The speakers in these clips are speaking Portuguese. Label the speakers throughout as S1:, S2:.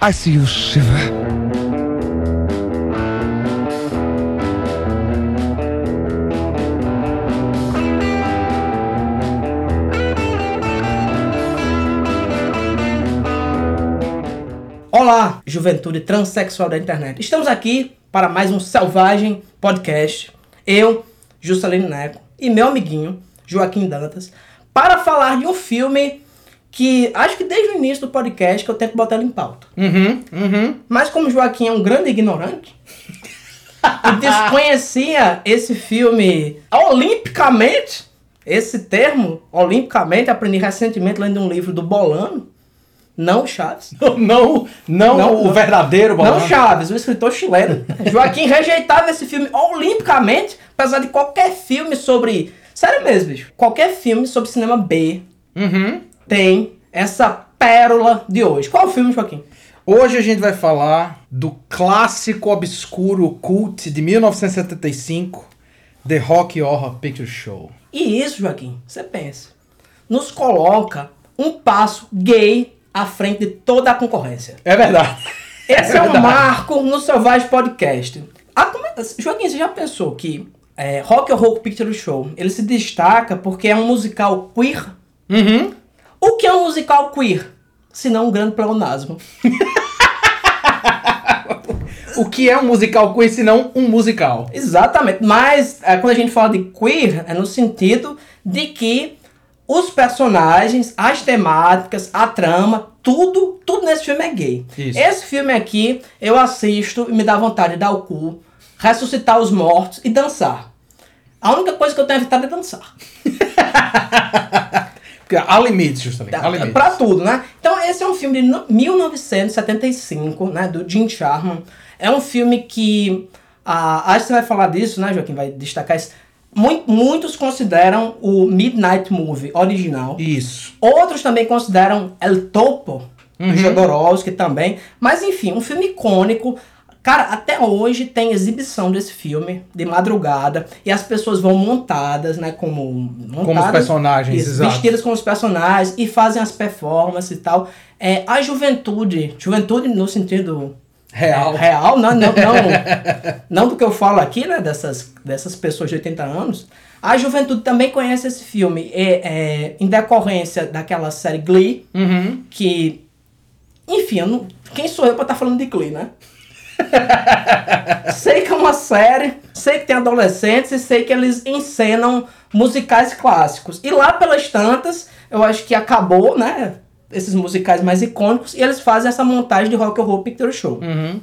S1: You shiver.
S2: Olá, juventude transexual da internet. Estamos aqui para mais um Selvagem Podcast. Eu, Juscelino Neco, e meu amiguinho, Joaquim Dantas, para falar de um filme que acho que desde o início do podcast que eu tento botar ele em pauta.
S3: Uhum, uhum.
S2: Mas como Joaquim é um grande ignorante, e desconhecia esse filme olimpicamente, esse termo, olimpicamente, aprendi recentemente lendo um livro do Bolano, não Chaves.
S3: Não, não,
S2: Não,
S3: o
S2: não.
S3: verdadeiro Bolano.
S2: Não Chaves, o escritor chileno. Joaquim rejeitava esse filme olimpicamente, apesar de qualquer filme sobre. Sério mesmo, bicho. Qualquer filme sobre cinema B
S3: Uhum.
S2: tem essa pérola de hoje. Qual o filme, Joaquim?
S3: Hoje a gente vai falar do clássico obscuro cult de 1975, The Rock Horror Picture Show.
S2: E isso, Joaquim, você pensa, nos coloca um passo gay à frente de toda a concorrência.
S3: É verdade.
S2: Esse é, um
S3: verdade.
S2: marco no Selvagem Podcast. É- Joaquim, você já pensou que é, Rock Horror Picture Show ele se destaca porque é um musical queer?
S3: Uhum.
S2: O que é um musical queer? Se não um grande pleonasmo.
S3: O que é um musical queer se não um musical?
S2: Exatamente. Mas é, quando a gente fala de queer, é no sentido de que os personagens, as temáticas, a trama, tudo, tudo nesse filme é gay.
S3: Isso.
S2: Esse filme aqui, eu assisto e me dá vontade de dar o cu, ressuscitar os mortos e dançar. A única coisa que eu tenho evitado é dançar.
S3: Porque há limites, justamente. Há limites.
S2: Pra tudo, né? Então, esse é um filme de no- 1975, né? Do Jim Sharman. É um filme que. ah, acho que você vai falar disso, né, Joaquim? Vai destacar isso. Mui- muitos consideram o Midnight Movie original.
S3: Isso.
S2: Outros também consideram El Topo,
S3: Uhum.
S2: do Jodorowsky também. Mas enfim, um filme icônico. Cara, até hoje tem exibição desse filme de madrugada e as pessoas vão montadas, né, como montadas,
S3: Como os personagens,
S2: isso,
S3: exato.
S2: vestidas como os personagens e fazem as performances e tal. É, a juventude, juventude no sentido
S3: Real.
S2: é, real, não, não, não, não do que eu falo aqui, né, dessas, dessas pessoas de 80 anos. A juventude também conhece esse filme é, é, em decorrência daquela série Glee,
S3: Uhum.
S2: que, enfim, não- quem sou eu pra estar falando de Glee, né? Sei que é uma série, sei que tem adolescentes e sei que eles encenam musicais clássicos. E lá pelas tantas, eu acho que acabou, né? Esses musicais mais icônicos, e eles fazem essa montagem de Rock Horror Picture Show.
S3: Uhum.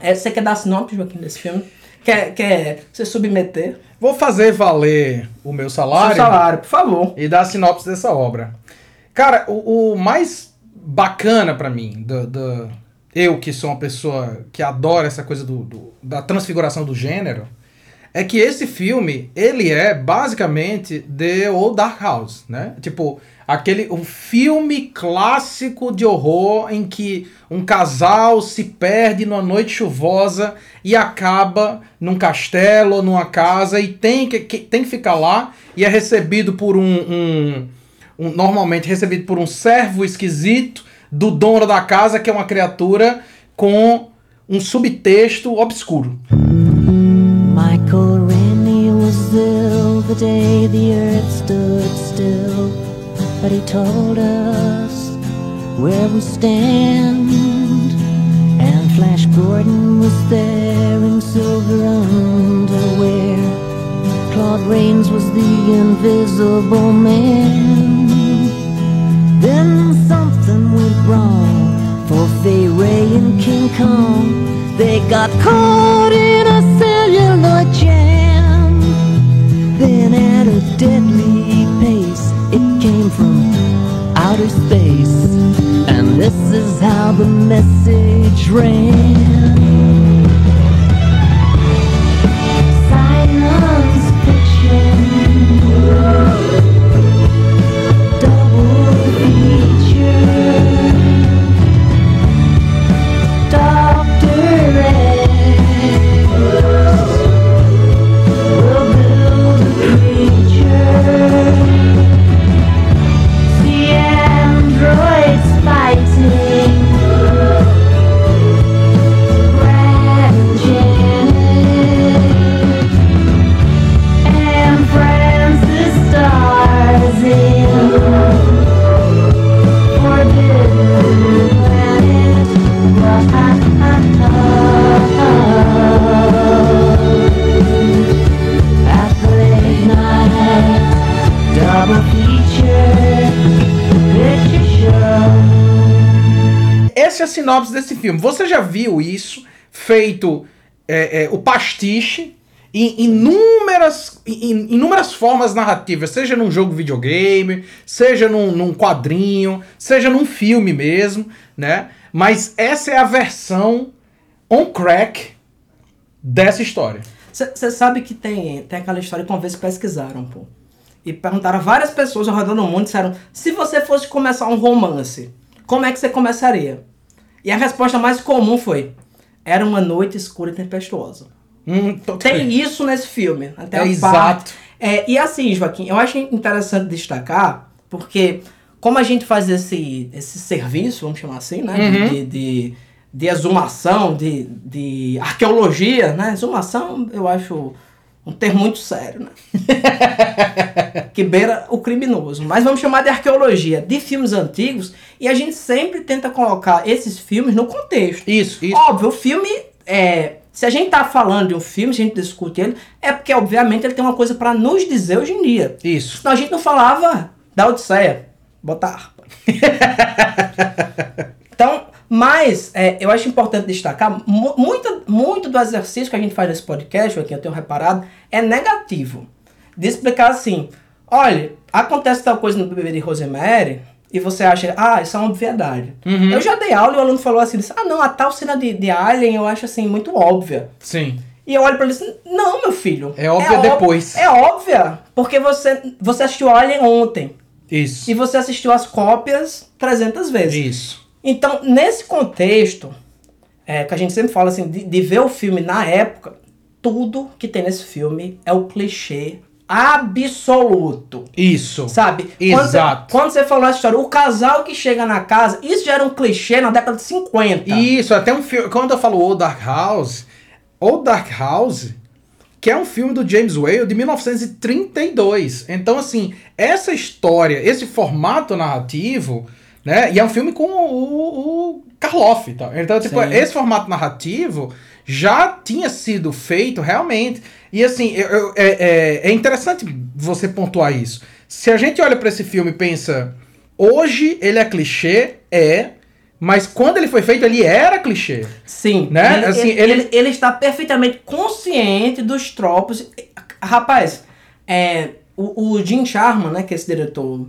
S2: É, você quer dar sinopse, Joaquim, desse filme? Quer, quer se submeter?
S3: Vou fazer valer o meu salário.
S2: Seu salário, por favor.
S3: e dar a sinopse dessa obra. Cara, o, o mais bacana pra mim, do, do- eu que sou uma pessoa que adora essa coisa do, do- da transfiguração do gênero, é que esse filme, ele é basicamente The Old Dark House, né? Tipo, aquele um filme clássico de horror em que um casal se perde numa noite chuvosa e acaba num castelo ou numa casa e tem que, que- tem que ficar lá e é recebido por um, um- um- normalmente recebido por um servo esquisito do dono da casa que é uma criatura com um subtexto obscuro.
S4: Michael Rennie the day the earth stood still, but he told us where we stand. And Flash Gordon was there in silver underwear. Claude Rains was the invisible man. Then something went wrong for Fay Ray and King Kong. They got caught in a celluloid jam. Then at a deadly pace, it came from outer space. And this is how the message ran. Science fiction. A
S3: sinopse desse filme. Você já viu isso feito, é, é, o pastiche, em inúmeras, em inúmeras formas narrativas, seja num jogo videogame, seja num, num quadrinho, seja num filme mesmo, né? Mas essa é a versão on crack dessa história.
S2: Você sabe que tem, tem aquela história que uma vez pesquisaram, pô. E perguntaram a várias pessoas ao redor do mundo, disseram, se você fosse começar um romance, como é que você começaria? E a resposta mais comum foi, era uma noite escura e tempestuosa.
S3: Hum,
S2: Tem isso nesse filme. Até
S3: É exato.
S2: É, e assim, Joaquim, eu acho interessante destacar, porque como a gente faz esse, esse serviço, vamos chamar assim, né?
S3: Uhum.
S2: De, de, de exumação, de, de arqueologia, né? Exumação eu acho um termo muito sério, né? que beira o criminoso. Mas vamos chamar de arqueologia de filmes antigos e a gente sempre tenta colocar esses filmes no contexto.
S3: Isso, isso.
S2: Óbvio, o filme é. Se a gente tá falando de um filme, se a gente discute ele, é porque, obviamente, ele tem uma coisa pra nos dizer hoje em dia.
S3: Isso.
S2: Senão a gente não falava da Odisseia. Bota a harpa. então, mas é, eu acho importante destacar, mu- muito, muito do exercício que a gente faz nesse podcast, aqui eu tenho reparado, é negativo. De explicar assim, olha, acontece tal coisa no bebê de Rosemary, e você acha, ah, isso é uma obviedade.
S3: Uhum.
S2: Eu já dei aula e o aluno falou assim, disse, ah não, a tal cena de, de Alien eu acho assim, muito óbvia.
S3: Sim.
S2: E eu olho pra ele assim, não, meu filho.
S3: É óbvia
S2: ó-
S3: depois.
S2: É óbvia, porque você, você assistiu Alien ontem.
S3: Isso.
S2: E você assistiu as cópias 300 vezes.
S3: Isso.
S2: Então, nesse contexto, é, que a gente sempre fala assim, de, de ver o filme na época, tudo que tem nesse filme é o clichê absoluto.
S3: Isso.
S2: Sabe? Quando você-
S3: Exato.
S2: Quando você falou essa história, o casal que chega na casa, isso já era um clichê na década de 50.
S3: Isso, até um filme. Quando eu falo Old Dark House, Old Dark House, que é um filme do James Whale de 1932. Então, assim, essa história, esse formato narrativo, né? E é um filme com o, o Karloff. Tá? Então, tipo,
S2: Sim.
S3: esse formato narrativo já tinha sido feito realmente. E assim, eu- eu- é, é- é interessante você pontuar isso. Se a gente olha pra esse filme e pensa, hoje ele é clichê, é. Mas quando ele foi feito, ele era clichê.
S2: Sim,
S3: Né?
S2: Ele,
S3: Assim,
S2: ele,
S3: ele-
S2: ele- ele está perfeitamente consciente dos tropos. Rapaz, é, o, o Jim Sharman, né, que é esse diretor,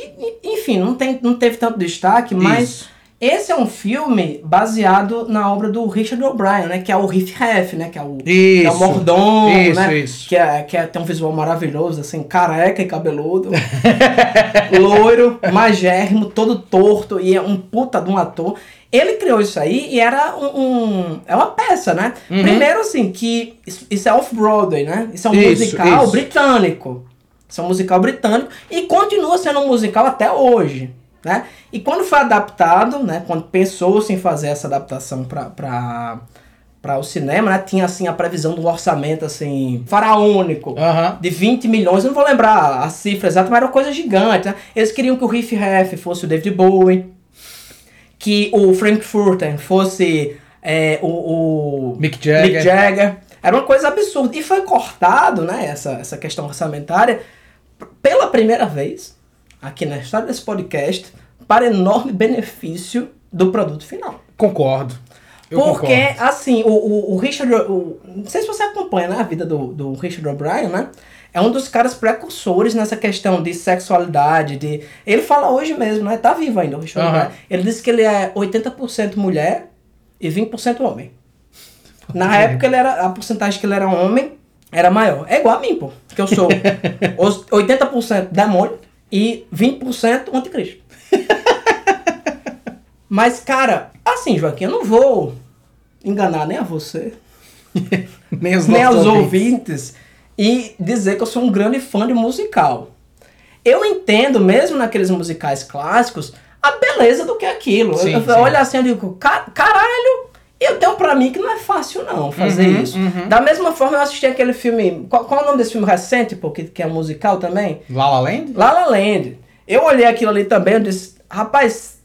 S2: que, enfim, não, tem, não teve tanto destaque, mas
S3: Isso.
S2: esse é um filme baseado na obra do Richard O'Brien, né, que é o Riff Raff, né, que é o, que é o mordomo,
S3: Isso,
S2: né,
S3: isso.
S2: que, é, que é, tem um visual maravilhoso, assim, careca e cabeludo, loiro, magérrimo, todo torto, e é um puta de um ator. Ele criou isso aí e era um, um- é uma peça, né?
S3: Uhum.
S2: Primeiro, assim, que isso é off-Broadway, né? Isso é um musical britânico. Isso é um musical britânico e continua sendo um musical até hoje, né? E quando foi adaptado, né? Quando pensou-se em fazer essa adaptação para para o cinema, né? Tinha assim a previsão do orçamento assim faraônico
S3: Aham.
S2: de 20 milhões, eu não vou lembrar a cifra exata, mas era uma coisa gigante, né? Eles queriam que o Riff Raff fosse o David Bowie, que o Frankfurter fosse é, o, o
S3: Mick Jagger.
S2: Mick Jagger. Era uma coisa absurda. E foi cortado, né, essa, essa questão orçamentária, pela primeira vez, aqui na história desse podcast, para enorme benefício do produto final.
S3: Concordo. Eu
S2: Porque,
S3: concordo.
S2: assim, o, o, o Richard. O, não sei se você acompanha né, a vida do, do Richard O'Brien, né? É um dos caras precursores nessa questão de sexualidade, de. Ele fala hoje mesmo, né? Tá vivo ainda, o Richard
S3: Aham.
S2: O'Brien. Ele disse que ele é 80% mulher e 20% homem. Na época, ele era, a porcentagem que ele era homem era maior. É igual a mim, pô. Que eu sou os 80% demônio e 20% anticristo. Mas, cara, assim, Joaquim, eu não vou enganar nem a você,
S3: Nem os
S2: nem aos
S3: ouvintes.
S2: ouvintes e dizer que eu sou um grande fã de musical. Eu entendo, mesmo naqueles musicais clássicos, a beleza do que é aquilo.
S3: Sim,
S2: eu, eu
S3: sim.
S2: olho assim e digo, "Ca- caralho, eu tenho pra mim que não é fácil não fazer
S3: Uhum,
S2: isso.
S3: uhum.
S2: Da mesma forma, eu assisti aquele filme. Qual, qual é o nome desse filme recente, pô, que, é musical também?
S3: La La Land?
S2: La La Land. Eu olhei aquilo ali também e disse, rapaz,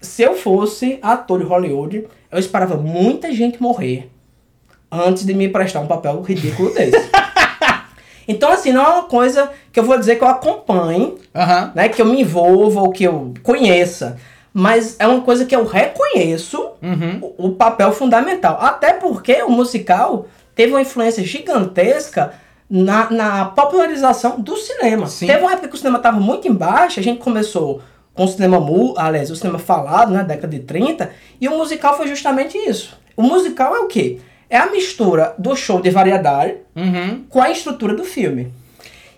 S2: se eu fosse ator de Hollywood, eu esperava muita gente morrer antes de me prestar um papel ridículo desse. então, assim, não é uma coisa que eu vou dizer que eu acompanhe,
S3: Aham.
S2: né, que eu me envolva ou que eu conheça. Mas é uma coisa que eu reconheço
S3: Uhum.
S2: o, o papel fundamental. Até porque o musical teve uma influência gigantesca na, na popularização do cinema.
S3: Sim.
S2: Teve uma época que o cinema estava muito embaixo, a gente começou com o cinema mu, aliás, o cinema falado, né, década de 30, e o musical foi justamente isso. O musical é o quê? É a mistura do show de variedade
S3: Uhum.
S2: com a estrutura do filme.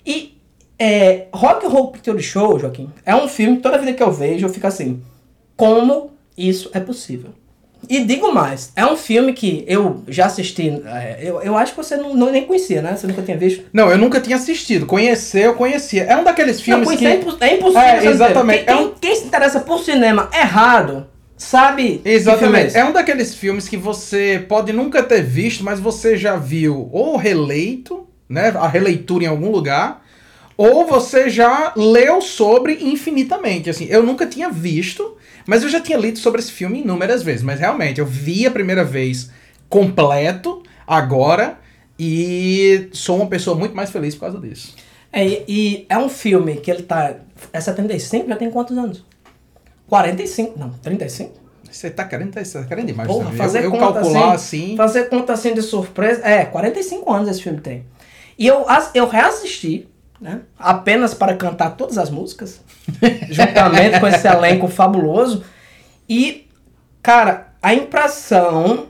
S2: E é, Rock and Roll Picture Show, Joaquim, é um filme, toda vida que eu vejo, eu fico assim, como isso é possível? E digo mais, é um filme que eu já assisti, é, eu, eu acho que você não, não- nem conhecia, né? Você nunca tinha visto.
S3: Não, eu nunca tinha assistido. Conhecer, eu conhecia. É um daqueles
S2: Não,
S3: filmes
S2: conhecer é,
S3: que...
S2: impo- é impossível.
S3: É,
S2: não
S3: exatamente.
S2: Quem,
S3: É um-
S2: quem se interessa por cinema errado, sabe é
S3: Exatamente.
S2: esse?
S3: É um daqueles filmes que você pode nunca ter visto, mas você já viu ou releito, né? A releitura em algum lugar, ou você já leu sobre infinitamente. Assim, eu nunca tinha visto, mas eu já tinha lido sobre esse filme inúmeras vezes. Mas realmente, eu vi a primeira vez completo agora e sou uma pessoa muito mais feliz por causa disso.
S2: É, e, é um filme que ele tá. É 75? Já tem quantos anos? 45? Não, 35?
S3: Você tá querendo, você tá querendo demais.
S2: Porra, fazer
S3: eu, eu
S2: conta
S3: calcular
S2: assim,
S3: assim.
S2: Fazer conta assim de surpresa. É, 45 anos esse filme tem. E eu, eu reassisti, né? Apenas para cantar todas as músicas. juntamente com esse elenco fabuloso. E, cara, a impressão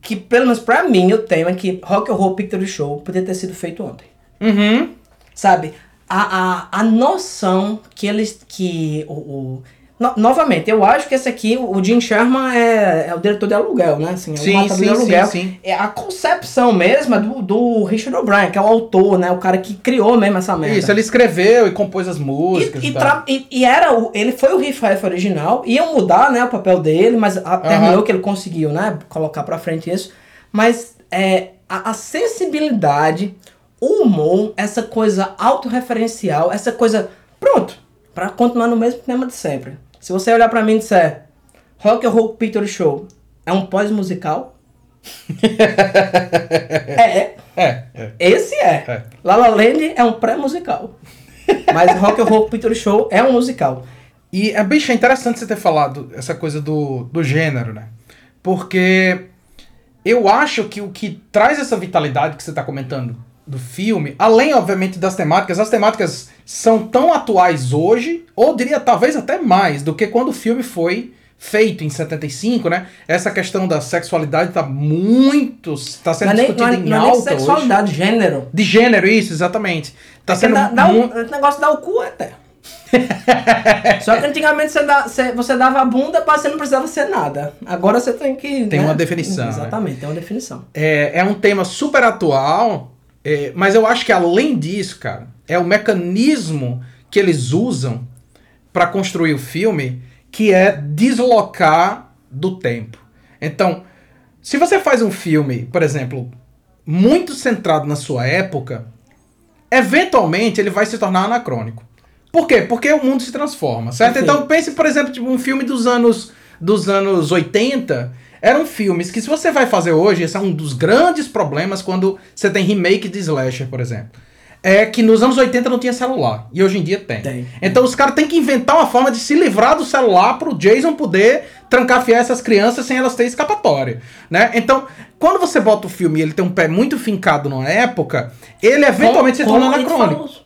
S2: que, pelo menos pra mim, eu tenho é que Rock and Roll Picture Show podia ter sido feito ontem.
S3: Uhum.
S2: Sabe? A, a, a noção que eles. que o, o- no- novamente, eu acho que esse aqui, o Jim Sherman é, é o diretor de aluguel, né? Assim, é o
S3: Sim,
S2: matador
S3: sim,
S2: de
S3: sim,
S2: aluguel.
S3: sim.
S2: É a concepção mesmo é do, do Richard O'Brien, que é o autor, né? O cara que criou mesmo essa merda.
S3: Isso, ele escreveu e compôs as músicas.
S2: E,
S3: E,
S2: e, e- era o, ele foi o riff original, iam mudar né, o papel dele, mas a- terminou que ele conseguiu né, colocar pra frente isso. Mas é, a, a sensibilidade, o humor, essa coisa autorreferencial, essa coisa. Pronto, pra continuar no mesmo tema de sempre. Se você olhar pra mim e disser Rock and Roll Picture Show é um pós-musical? é,
S3: É, é.
S2: esse é.
S3: É.
S2: La La Land é um pré-musical. Mas Rock and Roll Picture Show é um musical.
S3: E, é, bicho, é interessante você ter falado essa coisa do, do gênero, né? Porque eu acho que o que traz essa vitalidade que você tá comentando do filme, além, obviamente, das temáticas, as temáticas são tão atuais hoje, ou diria talvez até mais, do que quando o filme foi feito em 75, né? Essa questão da sexualidade tá muito... tá sendo
S2: Não é nem,
S3: discutida
S2: não é,
S3: em
S2: não é
S3: alta hoje.
S2: sexualidade, gênero.
S3: De gênero, isso, exatamente. Tá
S2: Porque
S3: sendo
S2: dá, dá o negócio dá o cu até. Só que antigamente você, dá, você, dava a bunda, mas você não precisava ser nada. Agora você tem que.
S3: Tem
S2: né?
S3: uma definição, né?
S2: Exatamente, tem uma definição.
S3: É, é um tema super atual, é, mas eu acho que além disso, cara, é o mecanismo que eles usam para construir o filme que é deslocar do tempo. Então, se você faz um filme, por exemplo, muito centrado na sua época, eventualmente ele vai se tornar anacrônico. Por quê? Porque o mundo se transforma, certo? Então pense, por exemplo, tipo, um filme dos anos dos anos 80, eram filmes que se você vai fazer hoje, esse é um dos grandes problemas quando você tem remake de slasher, por exemplo. É que nos anos 80 não tinha celular. E hoje em dia tem.
S2: Tem.
S3: Então os caras têm que inventar uma forma de se livrar do celular pro Jason poder trancafiar essas crianças sem elas terem escapatória. Né? Então, quando você bota o filme e ele tem um pé muito fincado numa época, ele eventualmente se torna
S2: Como
S3: anacrônico.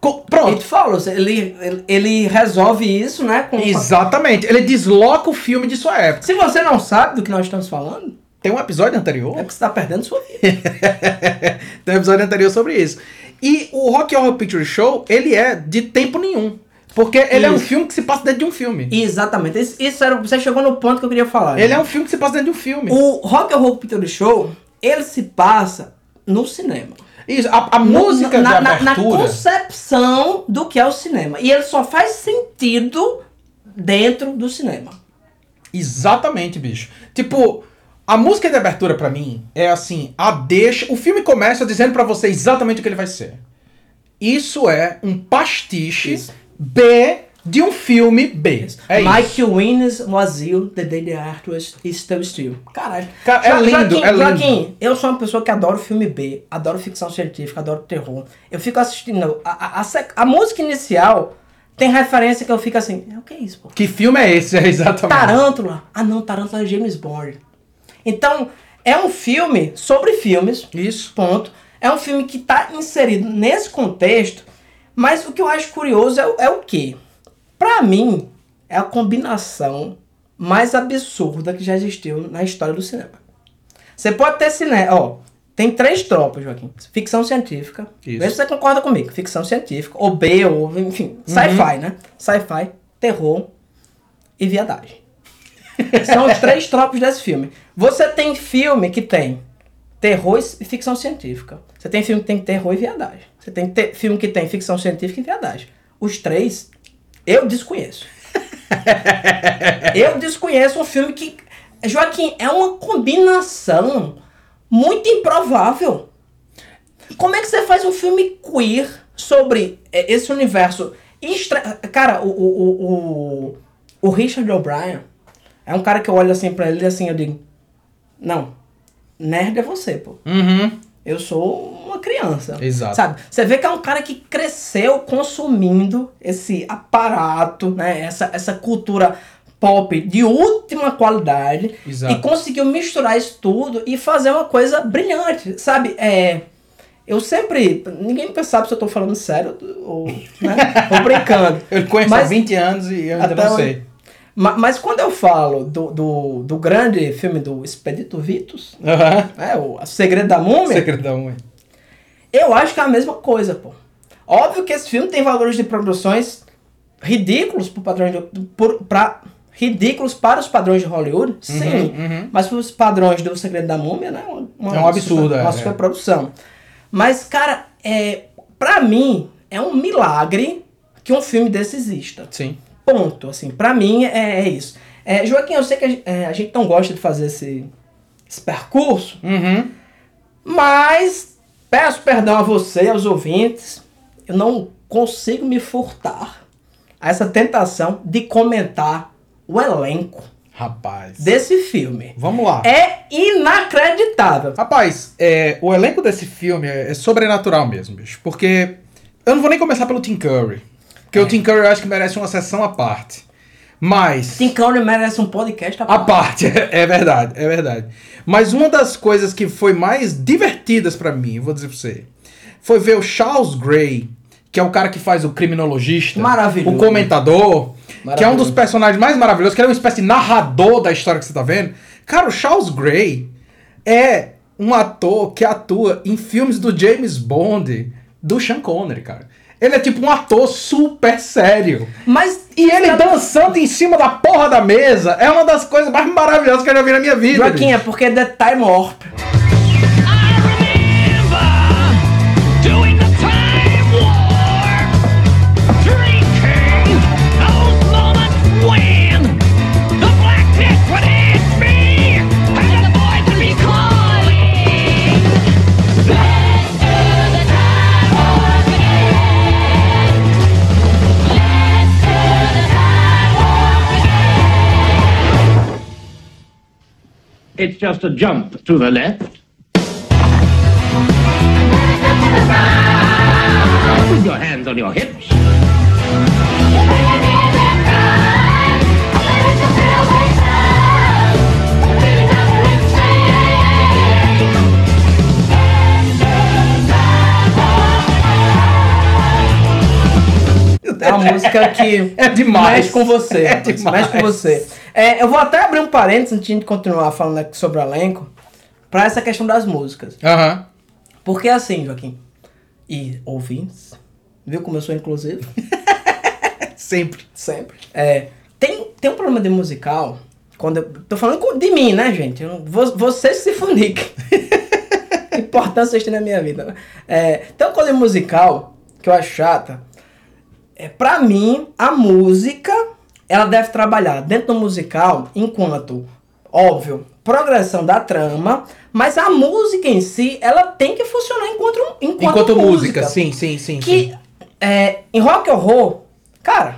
S3: Co- Pronto.
S2: Follows, ele, ele, ele resolve isso, né? Com,
S3: Exatamente. Ele desloca o filme de sua época.
S2: Se você não sabe do que nós estamos falando,
S3: Tem um episódio anterior.
S2: é porque você está perdendo sua vida.
S3: Tem um episódio anterior sobre isso. E o Rock Horror Picture Show, ele é de tempo nenhum. Porque ele é um
S2: Isso.
S3: filme que se passa dentro de um filme.
S2: Exatamente. Isso, isso era, você chegou no ponto que eu queria falar.
S3: Ele
S2: né?
S3: é um filme que se passa dentro de um filme.
S2: O Rock and Roll Picture Show, ele se passa no cinema.
S3: Isso, a, a música
S2: na,
S3: de
S2: na, na concepção do que é o cinema. E ele só faz sentido dentro do cinema.
S3: Exatamente, bicho. Tipo, a música de abertura pra mim é assim, a deixa... O filme começa dizendo pra você exatamente o que ele vai ser. Isso é um pastiche
S2: Isso.
S3: B de um filme B. É isso.
S2: Mike Wins was the day the art was still still. Caralho.
S3: Cara, é lindo,
S2: Joaquim,
S3: é lindo.
S2: Joaquim, eu sou uma pessoa que adoro filme B, adoro ficção científica, adoro terror. Eu fico assistindo. A, a, a, a música inicial Tem referência que eu fico assim, "É, o que é isso, pô?
S3: Que filme é esse? É exatamente.
S2: Tarântula. Ah, não, Tarântula é James Bond. Então, é um filme sobre filmes,
S3: Isso.
S2: ponto. É um filme que está inserido nesse contexto, mas o que eu acho curioso é, o- é o quê? Pra mim, é a combinação mais absurda que já existiu na história do cinema. Você pode ter cinema, ó, tem três tropas, Joaquim. Ficção científica.
S3: Isso.
S2: Vê se você concorda comigo. Ficção científica, ou B, ou enfim, sci-fi, né? Sci-fi, terror e viadagem. São os três tropos desse filme. Você tem filme que tem terror e ficção científica. Você tem filme que tem terror e viadagem. Você tem te- filme que tem ficção científica e viadagem. Os três, eu desconheço. eu desconheço um filme que. Joaquim, é uma combinação muito improvável. Como é que você faz um filme queer sobre é, esse universo? Extra... Cara, o, o, o, o, o Richard O'Brien é um cara que eu olho assim pra ele e assim eu digo: Não, nerd é você, pô.
S3: Uhum.
S2: Eu sou uma criança.
S3: Exato.
S2: Sabe? Você vê que é um cara que cresceu consumindo esse aparato, né? Essa, essa cultura pop de última qualidade.
S3: Exato.
S2: E conseguiu misturar isso tudo e fazer uma coisa brilhante, sabe? É. Eu sempre. Ninguém sabe se eu tô falando sério ou, né? ou brincando.
S3: Eu conheço há
S2: Mas-
S3: 20 anos e eu ainda não sei.
S2: Ma- Mas quando eu falo do, do, do grande filme do Expedito Vitus, né, o Segredo da Múmia,
S3: Secretão, é.
S2: Eu acho que é a mesma coisa, pô. Óbvio que esse filme tem valores de produções ridículos pro padrão de, por, pra, ridículos para os padrões de Hollywood, sim.
S3: uhum.
S2: Mas para os padrões do Segredo da Múmia, né? Uma, uma
S3: É um absurdo,
S2: super-
S3: é,
S2: Uma
S3: é.
S2: superprodução. Mas, cara, é, pra mim, é um milagre que um filme desse exista.
S3: Sim.
S2: Ponto, assim, pra mim é, é isso. É, Joaquim, eu sei que a, gen- é, a gente não gosta de fazer esse, esse percurso,
S3: Uhum.
S2: mas peço perdão a você e aos ouvintes, eu não consigo me furtar a essa tentação de comentar o elenco
S3: Rapaz.
S2: desse filme.
S3: Vamos lá.
S2: É inacreditável.
S3: Rapaz, é, o elenco desse filme é, é sobrenatural mesmo, bicho. Porque eu não vou nem começar pelo Tim Curry. Porque o Tim Curry eu acho que merece uma sessão à parte. Mas.
S2: Tim Curry merece um podcast à
S3: A
S2: parte.
S3: parte, é verdade, é verdade. Mas uma das coisas que foi mais divertidas pra mim, vou dizer pra você, foi ver o Charles Gray, que é o cara que faz o criminologista,
S2: Maravilhoso.
S3: o comentador, que é um dos personagens mais maravilhosos, que ele é uma espécie de narrador da história que você tá vendo. Cara, o Charles Gray é um ator que atua em filmes do James Bond, do Sean Connery, cara. Ele é tipo um ator super sério.
S2: Mas
S3: E ele dançando em cima da porra da mesa é uma das coisas mais maravilhosas que eu já vi na minha vida.
S2: Joaquim, é porque é The Time Warp.
S5: It's just a jump to the left. With your hands on your hips.
S2: É uma música que
S3: É demais.
S2: mexe com você.
S3: É demais.
S2: Mexe com você. É, eu vou até abrir um parênteses antes de continuar falando aqui sobre o elenco, pra essa questão das músicas.
S3: Aham.
S2: Porque assim, Joaquim, e ouvintes, viu como eu sou inclusivo?
S3: Sempre.
S2: Sempre. É, tem, tem um problema de musical, quando eu tô falando de mim, né, gente? Eu não- vo- vocês se funiquem. A importância vocês têm na minha vida, né? É, tem uma coisa musical que eu acho chata. É, pra mim, a música, ela deve trabalhar dentro do musical enquanto, óbvio, progressão da trama, mas a música em si, ela tem que funcionar enquanto, enquanto,
S3: Enquanto música, sim, sim, sim.
S2: que
S3: sim.
S2: é, em rock horror, cara,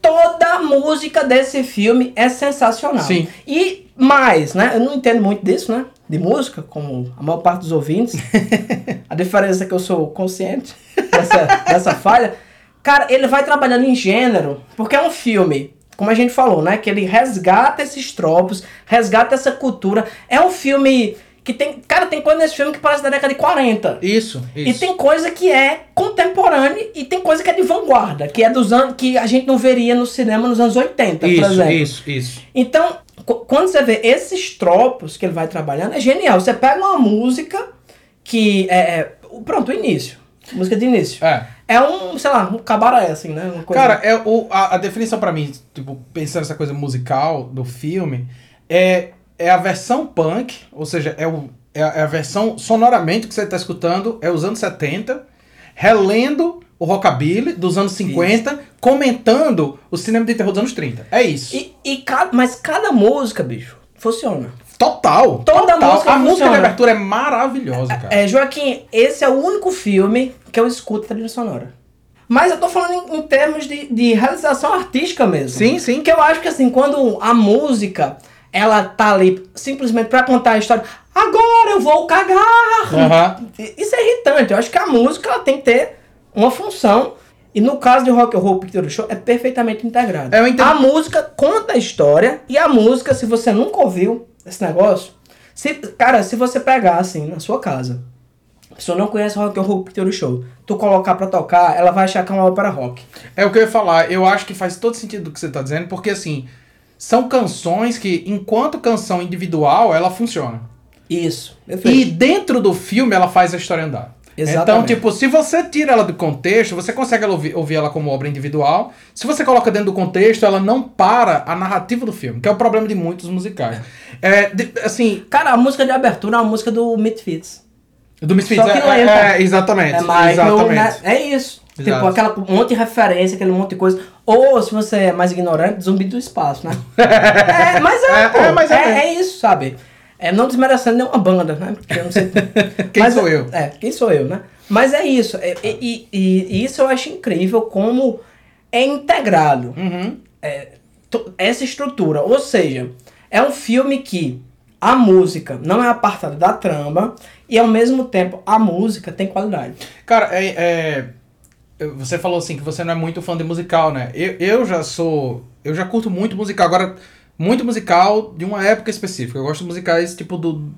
S2: toda a música desse filme é sensacional.
S3: Sim.
S2: E mais, né? Eu não entendo muito disso, né? De música, como a maior parte dos ouvintes. a diferença é que eu sou consciente dessa, dessa falha. Cara, ele vai trabalhando em gênero, porque é um filme, como a gente falou, né? Que ele resgata esses tropos, resgata essa cultura. É um filme que tem. Cara, tem coisa nesse filme que parece da década de 40.
S3: Isso, isso.
S2: E tem coisa que é contemporânea e tem coisa que é de vanguarda, que é dos anos que a gente não veria no cinema nos anos 80, por
S3: Isso,
S2: exemplo.
S3: isso, isso.
S2: Então, qu- quando você vê esses tropos que ele vai trabalhando, é genial. Você pega uma música que é. é- pronto, o início. Música de início.
S3: É.
S2: É um, sei lá, um cabaré, assim, né?
S3: Cara, é o, a, a definição pra mim, tipo, pensando nessa coisa musical do filme, é, é a versão punk, ou seja, é, o, é, a, é a versão sonoramente que você tá escutando, é os anos 70, relendo o rockabilly dos anos 50, comentando o cinema de terror dos anos 30. É isso.
S2: E, e mas cada música, bicho, funciona.
S3: Total.
S2: Toda
S3: total.
S2: música
S3: A música de
S2: funciona.
S3: abertura é maravilhosa, cara.
S2: É, Joaquim, esse é o único filme que eu escuto trilha sonora. Mas eu tô falando em, em termos de, de realização artística mesmo.
S3: Sim, sim.
S2: Que eu acho que assim, quando a música, ela tá ali simplesmente pra contar a história, agora eu vou cagar.
S3: Aham.
S2: Isso é irritante. Eu acho que a música ela tem que ter uma função. E no caso de Rock and Roll Picture Show, é perfeitamente integrado.
S3: É.
S2: A música conta a história. E a música, se você nunca ouviu esse negócio... Se, cara, se você pegar assim, na sua casa... A pessoa não conhece Rock and Roll Picture Show. Tu colocar pra tocar, ela vai achar que é uma ópera rock.
S3: É o que eu ia falar. Eu acho que faz todo sentido do que você tá dizendo, porque assim, são canções que, enquanto canção individual, ela funciona.
S2: Isso.
S3: E
S2: Perfeito.
S3: dentro do filme ela faz a história andar.
S2: Exatamente.
S3: Então, tipo, se você tira ela do contexto, você consegue ouvir, ouvir ela como obra individual. Se você coloca dentro do contexto, ela não para a narrativa do filme, que é o problema de muitos musicais. É, de- assim,
S2: Cara, a música de abertura é uma música do Misfits.
S3: do Misfits,
S2: Só que
S3: é,
S2: lenta.
S3: é, exatamente.
S2: É Michael,
S3: exatamente.
S2: né? É isso.
S3: Exato.
S2: Tipo, aquela monte de referência, aquele monte de coisa. Ou, se você é mais ignorante, zumbi do espaço, né? é, mas é,
S3: É,
S2: pô.
S3: é, mas é
S2: é, é isso, sabe? É, não desmerecendo nenhuma banda, né? Porque eu não sei...
S3: Quem
S2: Mas
S3: sou
S2: é-
S3: eu?
S2: É, quem sou eu, né? Mas é isso. É- e, e- e- isso eu acho incrível como é integrado
S3: Uhum.
S2: é, essa estrutura. Ou seja, é um filme que a música não é apartada da trama e ao mesmo tempo a música tem qualidade.
S3: Cara, é, é- Você falou assim que você não é muito fã de musical, né? Eu, eu já sou. Eu já curto muito musical. Agora, muito musical de uma época específica. Eu gosto de musicais tipo do,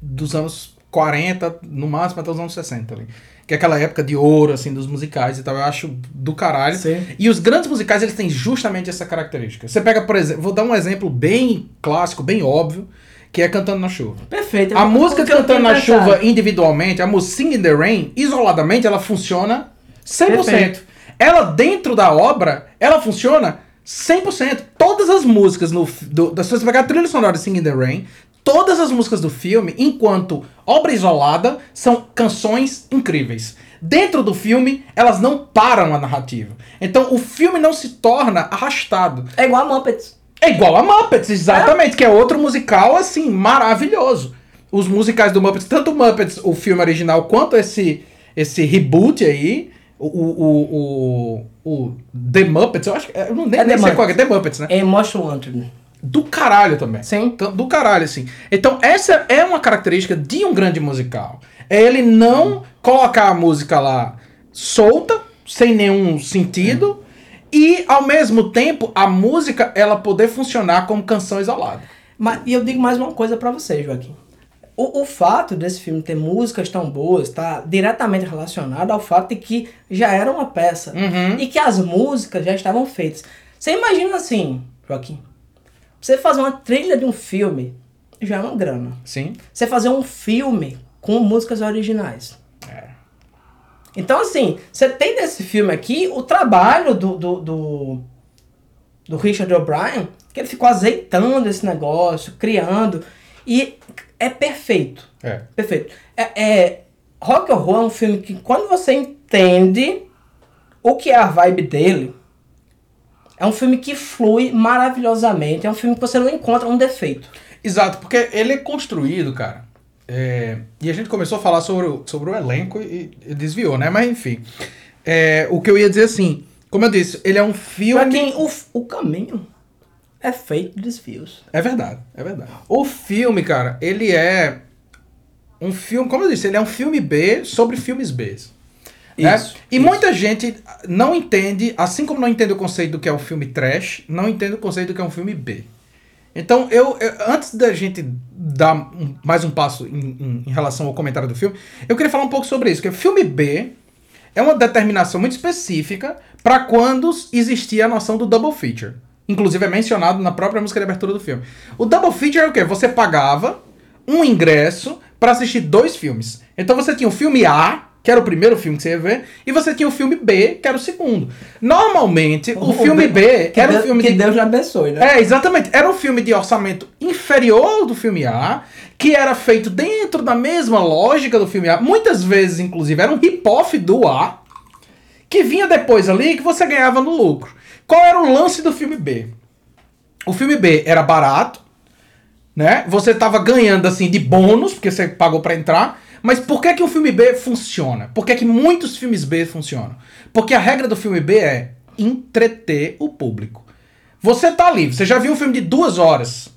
S3: dos anos 40, no máximo até os anos 60 ali. Que é aquela época de ouro, assim, dos musicais e tal. Eu acho do caralho.
S2: Sim.
S3: E os grandes musicais, eles têm justamente essa característica. Você pega, por exemplo, vou dar um exemplo bem clássico, bem óbvio, que é Cantando na Chuva.
S2: Perfeito.
S3: A música Cantando na. Chuva individualmente, a música Sing in the Rain, isoladamente, ela funciona 100%.
S2: Perfeito.
S3: Ela dentro da obra, ela funciona 100%. Todas as músicas no, do, das pessoas pegar a trilha sonora de Sing in the Rain, todas as músicas do filme, enquanto obra isolada, são canções incríveis. Dentro do filme, elas não param a narrativa. Então, o filme não se torna arrastado.
S2: É igual a Muppets.
S3: É igual a Muppets, exatamente, que é outro musical, assim, maravilhoso. Os musicais do Muppets, tanto o Muppets, o filme original, quanto esse, esse reboot aí, o, o, o, o The Muppets, eu acho que. Eu não, nem,
S2: É
S3: nem sei qual é. The Muppets, né?
S2: É Emotion Wanted.
S3: Do caralho também.
S2: Sim.
S3: Então, Do caralho, assim. Então, essa é uma característica de um grande musical. É ele não colocar a música lá solta, sem nenhum sentido, e ao mesmo tempo a música ela poder funcionar como canção isolada.
S2: Mas, e eu digo mais uma coisa pra você, Joaquim. O, o fato desse filme ter músicas tão boas está diretamente relacionado ao fato de que já era uma peça.
S3: Uhum.
S2: E que as músicas já estavam feitas. Você imagina assim, Joaquim. Você fazer uma trilha de um filme já é uma grana.
S3: Sim.
S2: Você fazer um filme com músicas originais. Então, assim, você tem nesse filme aqui o trabalho do, do, do, do Richard O'Brien, que ele ficou azeitando esse negócio, criando. E é perfeito.
S3: É.
S2: Perfeito. É, é, Rock and Roll é um filme que, quando você entende o que é a vibe dele, é um filme que flui maravilhosamente. É um filme que você não encontra um defeito.
S3: Exato, porque ele é construído, cara. é, e a gente começou a falar sobre o, sobre o elenco e, e desviou, né? Mas enfim. É, o que eu ia dizer assim, como eu disse, ele é um filme.
S2: Pra quem o, o caminho é feito de desvios.
S3: É verdade, é verdade. O filme, cara, ele é um filme, como eu disse, ele é um filme B sobre filmes B. né?
S2: Isso,
S3: E
S2: isso.
S3: muita gente não entende, assim como não entende o conceito do que é um filme trash, não entende o conceito do que é um filme B. Então, eu, eu- antes da gente dar um- mais um passo em, em- em relação ao comentário do filme, eu queria falar um pouco sobre isso, que filme B é uma determinação muito específica para quando existia a noção do double feature. Inclusive é mencionado na própria música de abertura do filme. O double feature é o quê? Você pagava um ingresso para assistir dois filmes. Então você tinha o filme A, que era o primeiro filme que você ia ver, e você tinha o filme B, que era o segundo. Normalmente, o, filme B,
S2: que
S3: era um
S2: Deus,
S3: filme
S2: que
S3: de
S2: Deus lhe abençoe, né?
S3: é, exatamente. Era um filme de orçamento inferior do filme A, que era feito dentro da mesma lógica do filme A. Muitas vezes, inclusive, era um rip-off do A, que vinha depois ali que você ganhava no lucro. Qual era o lance do filme B? O filme B era barato, né? Você tava ganhando assim de bônus, porque você pagou pra entrar. Mas por que que o filme B funciona? Por que que muitos filmes B funcionam? Porque a regra do filme B é entreter o público. Você tá ali, você já viu um filme de duas horas.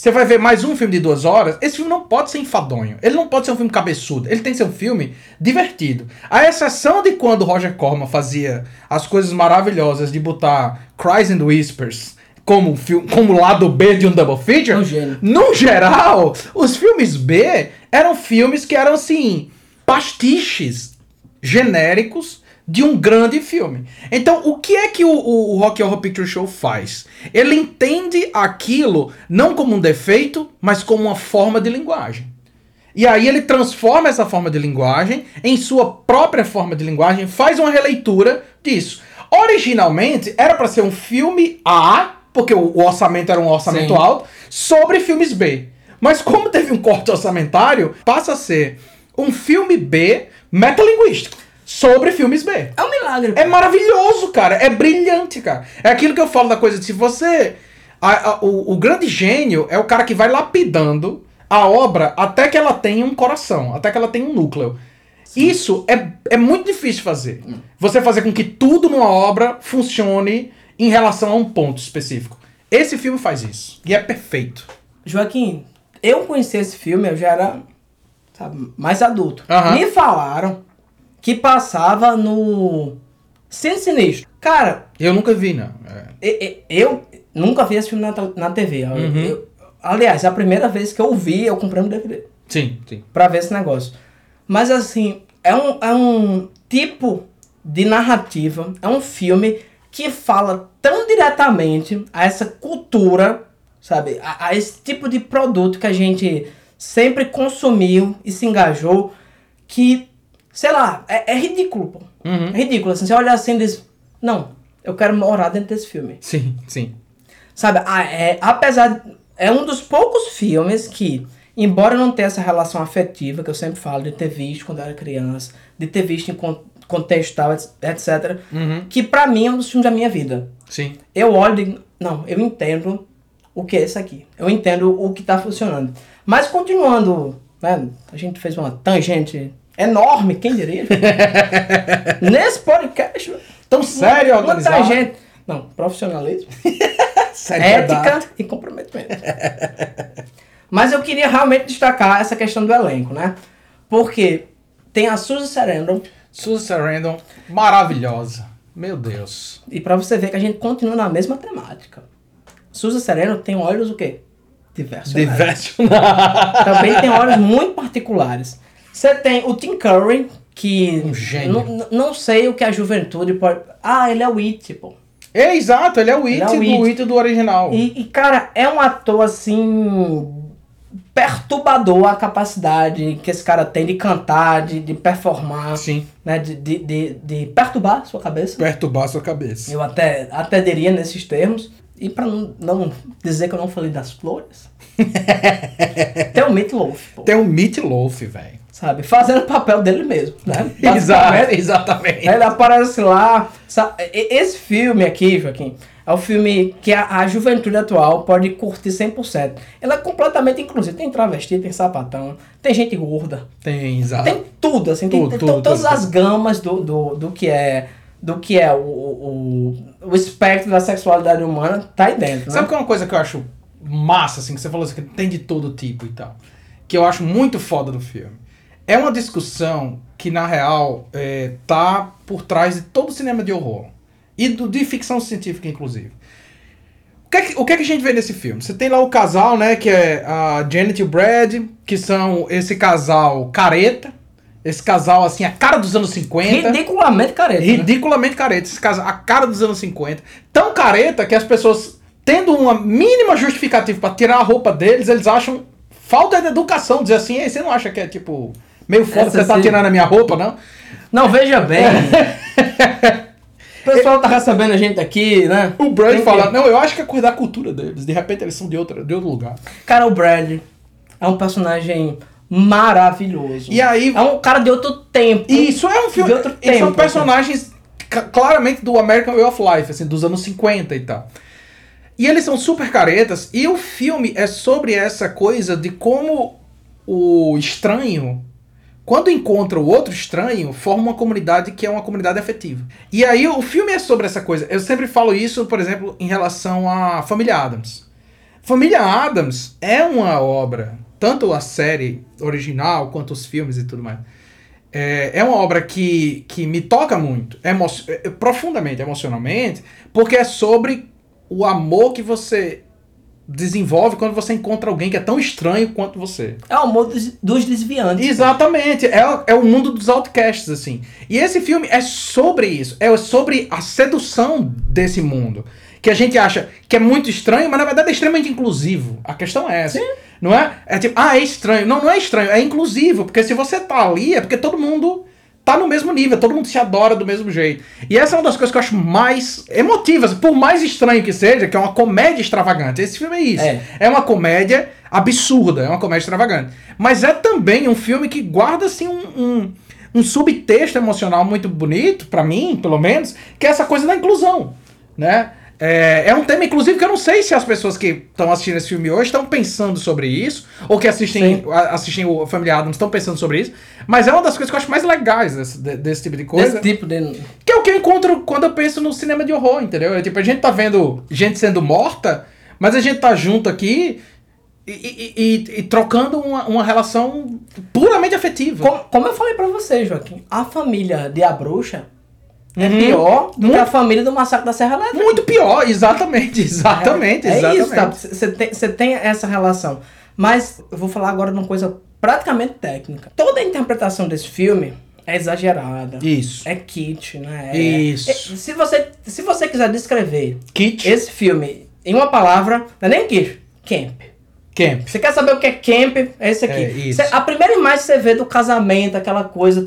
S3: Você vai ver mais um filme de duas horas. Esse filme não pode ser enfadonho. Ele não pode ser um filme cabeçudo. Ele tem que ser um filme divertido. A exceção de quando Roger Corman fazia as coisas maravilhosas de botar Cries and Whispers como, filme, como lado B de um double feature.
S2: Gênio.
S3: No geral, os filmes B eram filmes que eram assim, pastiches genéricos de um grande filme. Então, o que é que o, o, o Rock Horror Picture Show faz? Ele entende aquilo não como um defeito, mas como uma forma de linguagem. E aí ele transforma essa forma de linguagem em sua própria forma de linguagem, faz uma releitura disso. Originalmente era para ser um filme A, porque o, o orçamento era um orçamento
S2: Sim.
S3: alto, sobre filmes B. Mas como teve um corte orçamentário, passa a ser um filme B metalinguístico sobre filmes B.
S2: É um milagre.
S3: É maravilhoso, cara. É brilhante, cara. É aquilo que eu falo da coisa de se você. a- a- o, o grande gênio é o cara que vai lapidando a obra até que ela tenha um coração, até que ela tenha um núcleo. Isso é, é muito difícil de fazer. Você fazer com que tudo numa obra funcione em relação a um ponto específico. Esse filme faz isso. E é perfeito.
S2: Joaquim, eu conheci esse filme, eu já era sabe, mais adulto. Me falaram que passava no Cine Sinistro. Cara,
S3: Eu nunca vi, não. É.
S2: e- e- eu nunca vi esse filme na, na TV. Eu-
S3: Uhum.
S2: eu- aliás, é a primeira vez que eu vi, eu comprei um DVD
S3: Sim, sim.
S2: pra ver esse negócio. Mas assim, é um, é um tipo de narrativa, é um filme que fala tão diretamente a essa cultura, sabe? A, a esse tipo de produto que a gente sempre consumiu e se engajou, que, sei lá, é, é ridículo, pô.
S3: Uhum.
S2: É ridículo. Assim, você olha assim e diz, não, eu quero morar dentro desse filme.
S3: Sim, sim.
S2: Sabe, a- é, apesar. É um dos poucos filmes que, embora não tenha essa relação afetiva, que eu sempre falo, de ter visto quando eu era criança, de ter visto em con- contexto tal, etc.,
S3: Uhum.
S2: que pra mim é um dos filmes da minha vida.
S3: Sim.
S2: Eu olho e digo, não, eu entendo o que é isso aqui. Eu entendo o que tá funcionando. Mas continuando, né, a gente fez uma tangente enorme, quem diria? Nesse podcast.
S3: Tão sério, organizado.
S2: tangente. Não, profissionalismo ética e comprometimento. Mas eu queria realmente destacar essa questão do elenco, né? Porque tem a Suzy Sarandon,
S3: Susan Sarandon, maravilhosa. Meu Deus.
S2: e pra você ver que a gente continua na mesma temática. Suzy Sarandon tem olhos o quê? Diversos.
S3: Diversional.
S2: Também tem olhos muito particulares. Você tem o Tim Curry, que
S3: Um gênio.
S2: não sei o que a juventude pode... Ah, ele é o It, pô.
S3: É, exato, ele é o It
S2: Ele é o
S3: do
S2: It.
S3: It do original.
S2: E, e, cara, é um ator assim. perturbador a capacidade que esse cara tem de cantar, de, de performar,
S3: Sim,
S2: né? De, de, de, de perturbar a sua cabeça.
S3: perturbar sua cabeça.
S2: Eu até, até diria nesses termos. E pra não, não dizer que eu não falei das flores, tem o Meat Loaf, pô,
S3: Tem o Meat Loaf, velho.
S2: Sabe? Fazendo o papel dele mesmo, né?
S3: Exato, exatamente.
S2: Ele aparece lá. sa- e- Esse filme aqui, Joaquim, é o filme que a, a juventude atual pode curtir 100%. Ele é completamente inclusivo. Tem travesti, tem sapatão, tem gente gorda.
S3: Tem, exato.
S2: Tem tudo, assim. tem
S3: Tudo,
S2: tem
S3: tudo,
S2: to- todas
S3: tudo,
S2: as gamas do, do, do que é, do que é o, o, o espectro da sexualidade humana tá aí dentro,
S3: Sabe
S2: né?
S3: que é uma coisa que eu acho massa, assim, que você falou assim, que tem de todo tipo e tal. Que eu acho muito foda do filme. É uma discussão que, na real, é, tá por trás de todo o cinema de horror. E do, de ficção científica, inclusive. O que, é que, o que é que a gente vê nesse filme? Você tem lá o casal, né? Que é a Janet e o Brad, que são esse casal careta. Esse casal, assim, a cara dos anos 50.
S2: Ridiculamente careta. né?
S3: Ridiculamente careta. Esse casal, a cara dos anos 50. Tão careta que as pessoas, tendo uma mínima justificativa pra tirar a roupa deles, eles acham falta de educação. Dizer assim, "Ei, você não acha que é tipo. Meio foda, você tá
S2: sim.
S3: tirando a minha roupa, não?
S2: Não, veja bem. o pessoal tá recebendo a gente aqui, né?
S3: O Brad
S2: Tem que-
S3: fala, não, eu acho que é coisa da cultura deles. De repente eles são de, outra, de outro lugar.
S2: Cara, o Brad é um personagem maravilhoso.
S3: E aí-
S2: É um cara de outro tempo.
S3: Isso é um filme.
S2: De outro
S3: eles são
S2: tempo,
S3: personagens ca- claramente do American Way of Life, assim, dos anos 50 e tal. E eles são super caretas, e o filme é sobre essa coisa de como o estranho, quando encontra o outro estranho, forma uma comunidade que é uma comunidade afetiva. E aí o filme é sobre essa coisa. Eu sempre falo isso, por exemplo, em relação à Família Adams. Família Adams é uma obra, tanto a série original quanto os filmes e tudo mais. É, é uma obra que, que me toca muito, emo profundamente, emocionalmente, porque é sobre o amor que você desenvolve quando você encontra alguém que é tão estranho quanto você.
S2: É o modo dos, desviantes.
S3: Exatamente, é, é o mundo dos outcasts, assim. E esse filme é sobre isso, é sobre a sedução desse mundo. Que a gente acha que é muito estranho, mas na verdade é extremamente inclusivo. A questão é essa. Não é? É tipo, ah, é estranho. Não, não é estranho, é inclusivo. Porque se você tá ali, é porque todo mundo tá no mesmo nível, todo mundo se adora do mesmo jeito. E essa é uma das coisas que eu acho mais emotivas, por mais estranho que seja, que é uma comédia extravagante. Esse filme é isso.
S2: É.
S3: É uma comédia absurda, é uma comédia extravagante. Mas é também um filme que guarda assim um, um, um subtexto emocional muito bonito, pra mim, pelo menos, que é essa coisa da inclusão, né? É, é um tema, inclusive, que eu não sei se as pessoas que estão assistindo esse filme hoje estão pensando sobre isso, ou que assistem, a- assistem o Família Adams estão pensando sobre isso, mas é uma das coisas que eu acho mais legais desse, de- desse tipo de coisa.
S2: Desse tipo de.
S3: Que é o que eu encontro quando eu penso no cinema de horror, entendeu? É tipo, a gente tá vendo gente sendo morta, mas a gente tá junto aqui e, e- e- e trocando uma, uma relação puramente afetiva.
S2: Como, como eu falei pra você, Joaquim, a família de A Bruxa é
S3: Uhum.
S2: pior do que
S3: Muito-
S2: a família do Massacre da Serra Elétrica.
S3: Muito pior, exatamente, exatamente,
S2: É, é
S3: exatamente.
S2: isso, sabe? Você tem, você tem essa relação. Mas eu vou falar agora de uma coisa praticamente técnica. Toda a interpretação desse filme é exagerada.
S3: Isso.
S2: É kit, né? É-
S3: Isso.
S2: é- se, você, se você quiser descrever
S3: Kit,
S2: esse filme em uma palavra, não é nem kit, camp.
S3: Camp.
S2: Você quer saber o que é camp? É esse aqui.
S3: É, isso.
S2: Você- a primeira imagem que você vê do casamento, aquela coisa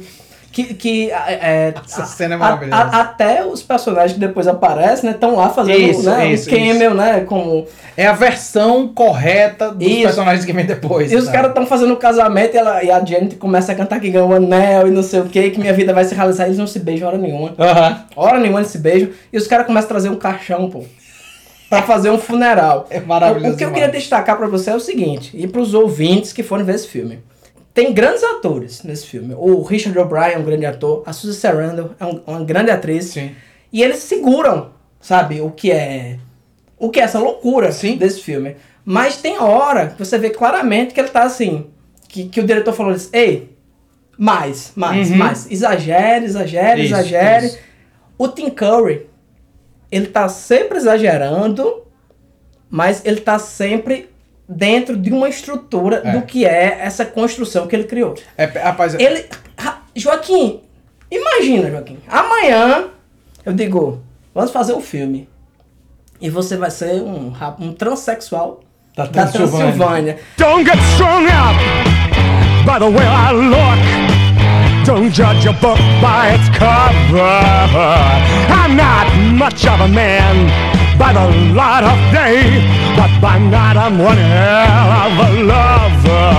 S2: que. que é,
S3: Essa
S2: a-
S3: cena é
S2: a-
S3: maravilhosa.
S2: a- até os personagens que depois aparecem, né? Estão lá fazendo
S3: Isso,
S2: né,
S3: isso,
S2: um cameo, né? Como,
S3: É a versão correta dos
S2: Isso.
S3: personagens que vem depois.
S2: e os
S3: né?
S2: caras estão fazendo o casamento e, ela, e a Janet começa a cantar que ganhou um anel e não sei o que, que minha vida vai se realizar. Eles não se beijam hora nenhuma. Hora nenhuma eles se beijam. E os caras começam a trazer um caixão, pô. Pra fazer um funeral.
S3: É maravilhoso
S2: O que eu queria destacar pra você é o seguinte, e pros ouvintes que forem ver esse filme. Tem grandes atores nesse filme. O Richard O'Brien é um grande ator, a Suzy Sarandon é um- uma grande atriz.
S3: Sim.
S2: E eles seguram, sabe, o que é o que é essa loucura
S3: Sim.
S2: desse filme. Mas tem hora que você vê claramente que ele tá assim, que, que o diretor falou assim, ei, mais, mais,
S3: Uhum.
S2: mais. Exagere, exagere,
S3: Isso,
S2: exagere.
S3: isso.
S2: O Tim Curry, ele tá sempre exagerando, mas ele tá sempre dentro de uma estrutura
S3: É.
S2: do que é essa construção que ele criou.
S3: É, rapaz,
S2: Ele. Ra- Joaquim, imagina, Joaquim. Amanhã eu digo, vamos fazer um filme. E você vai ser um, um transexual
S3: Da
S2: da
S3: Transilvânia.
S2: Transilvânia.
S6: Don't get strung up by the way I look. Don't judge a book by its cover. I'm not much of a man by the light of day, but by night I'm one hell of a lover.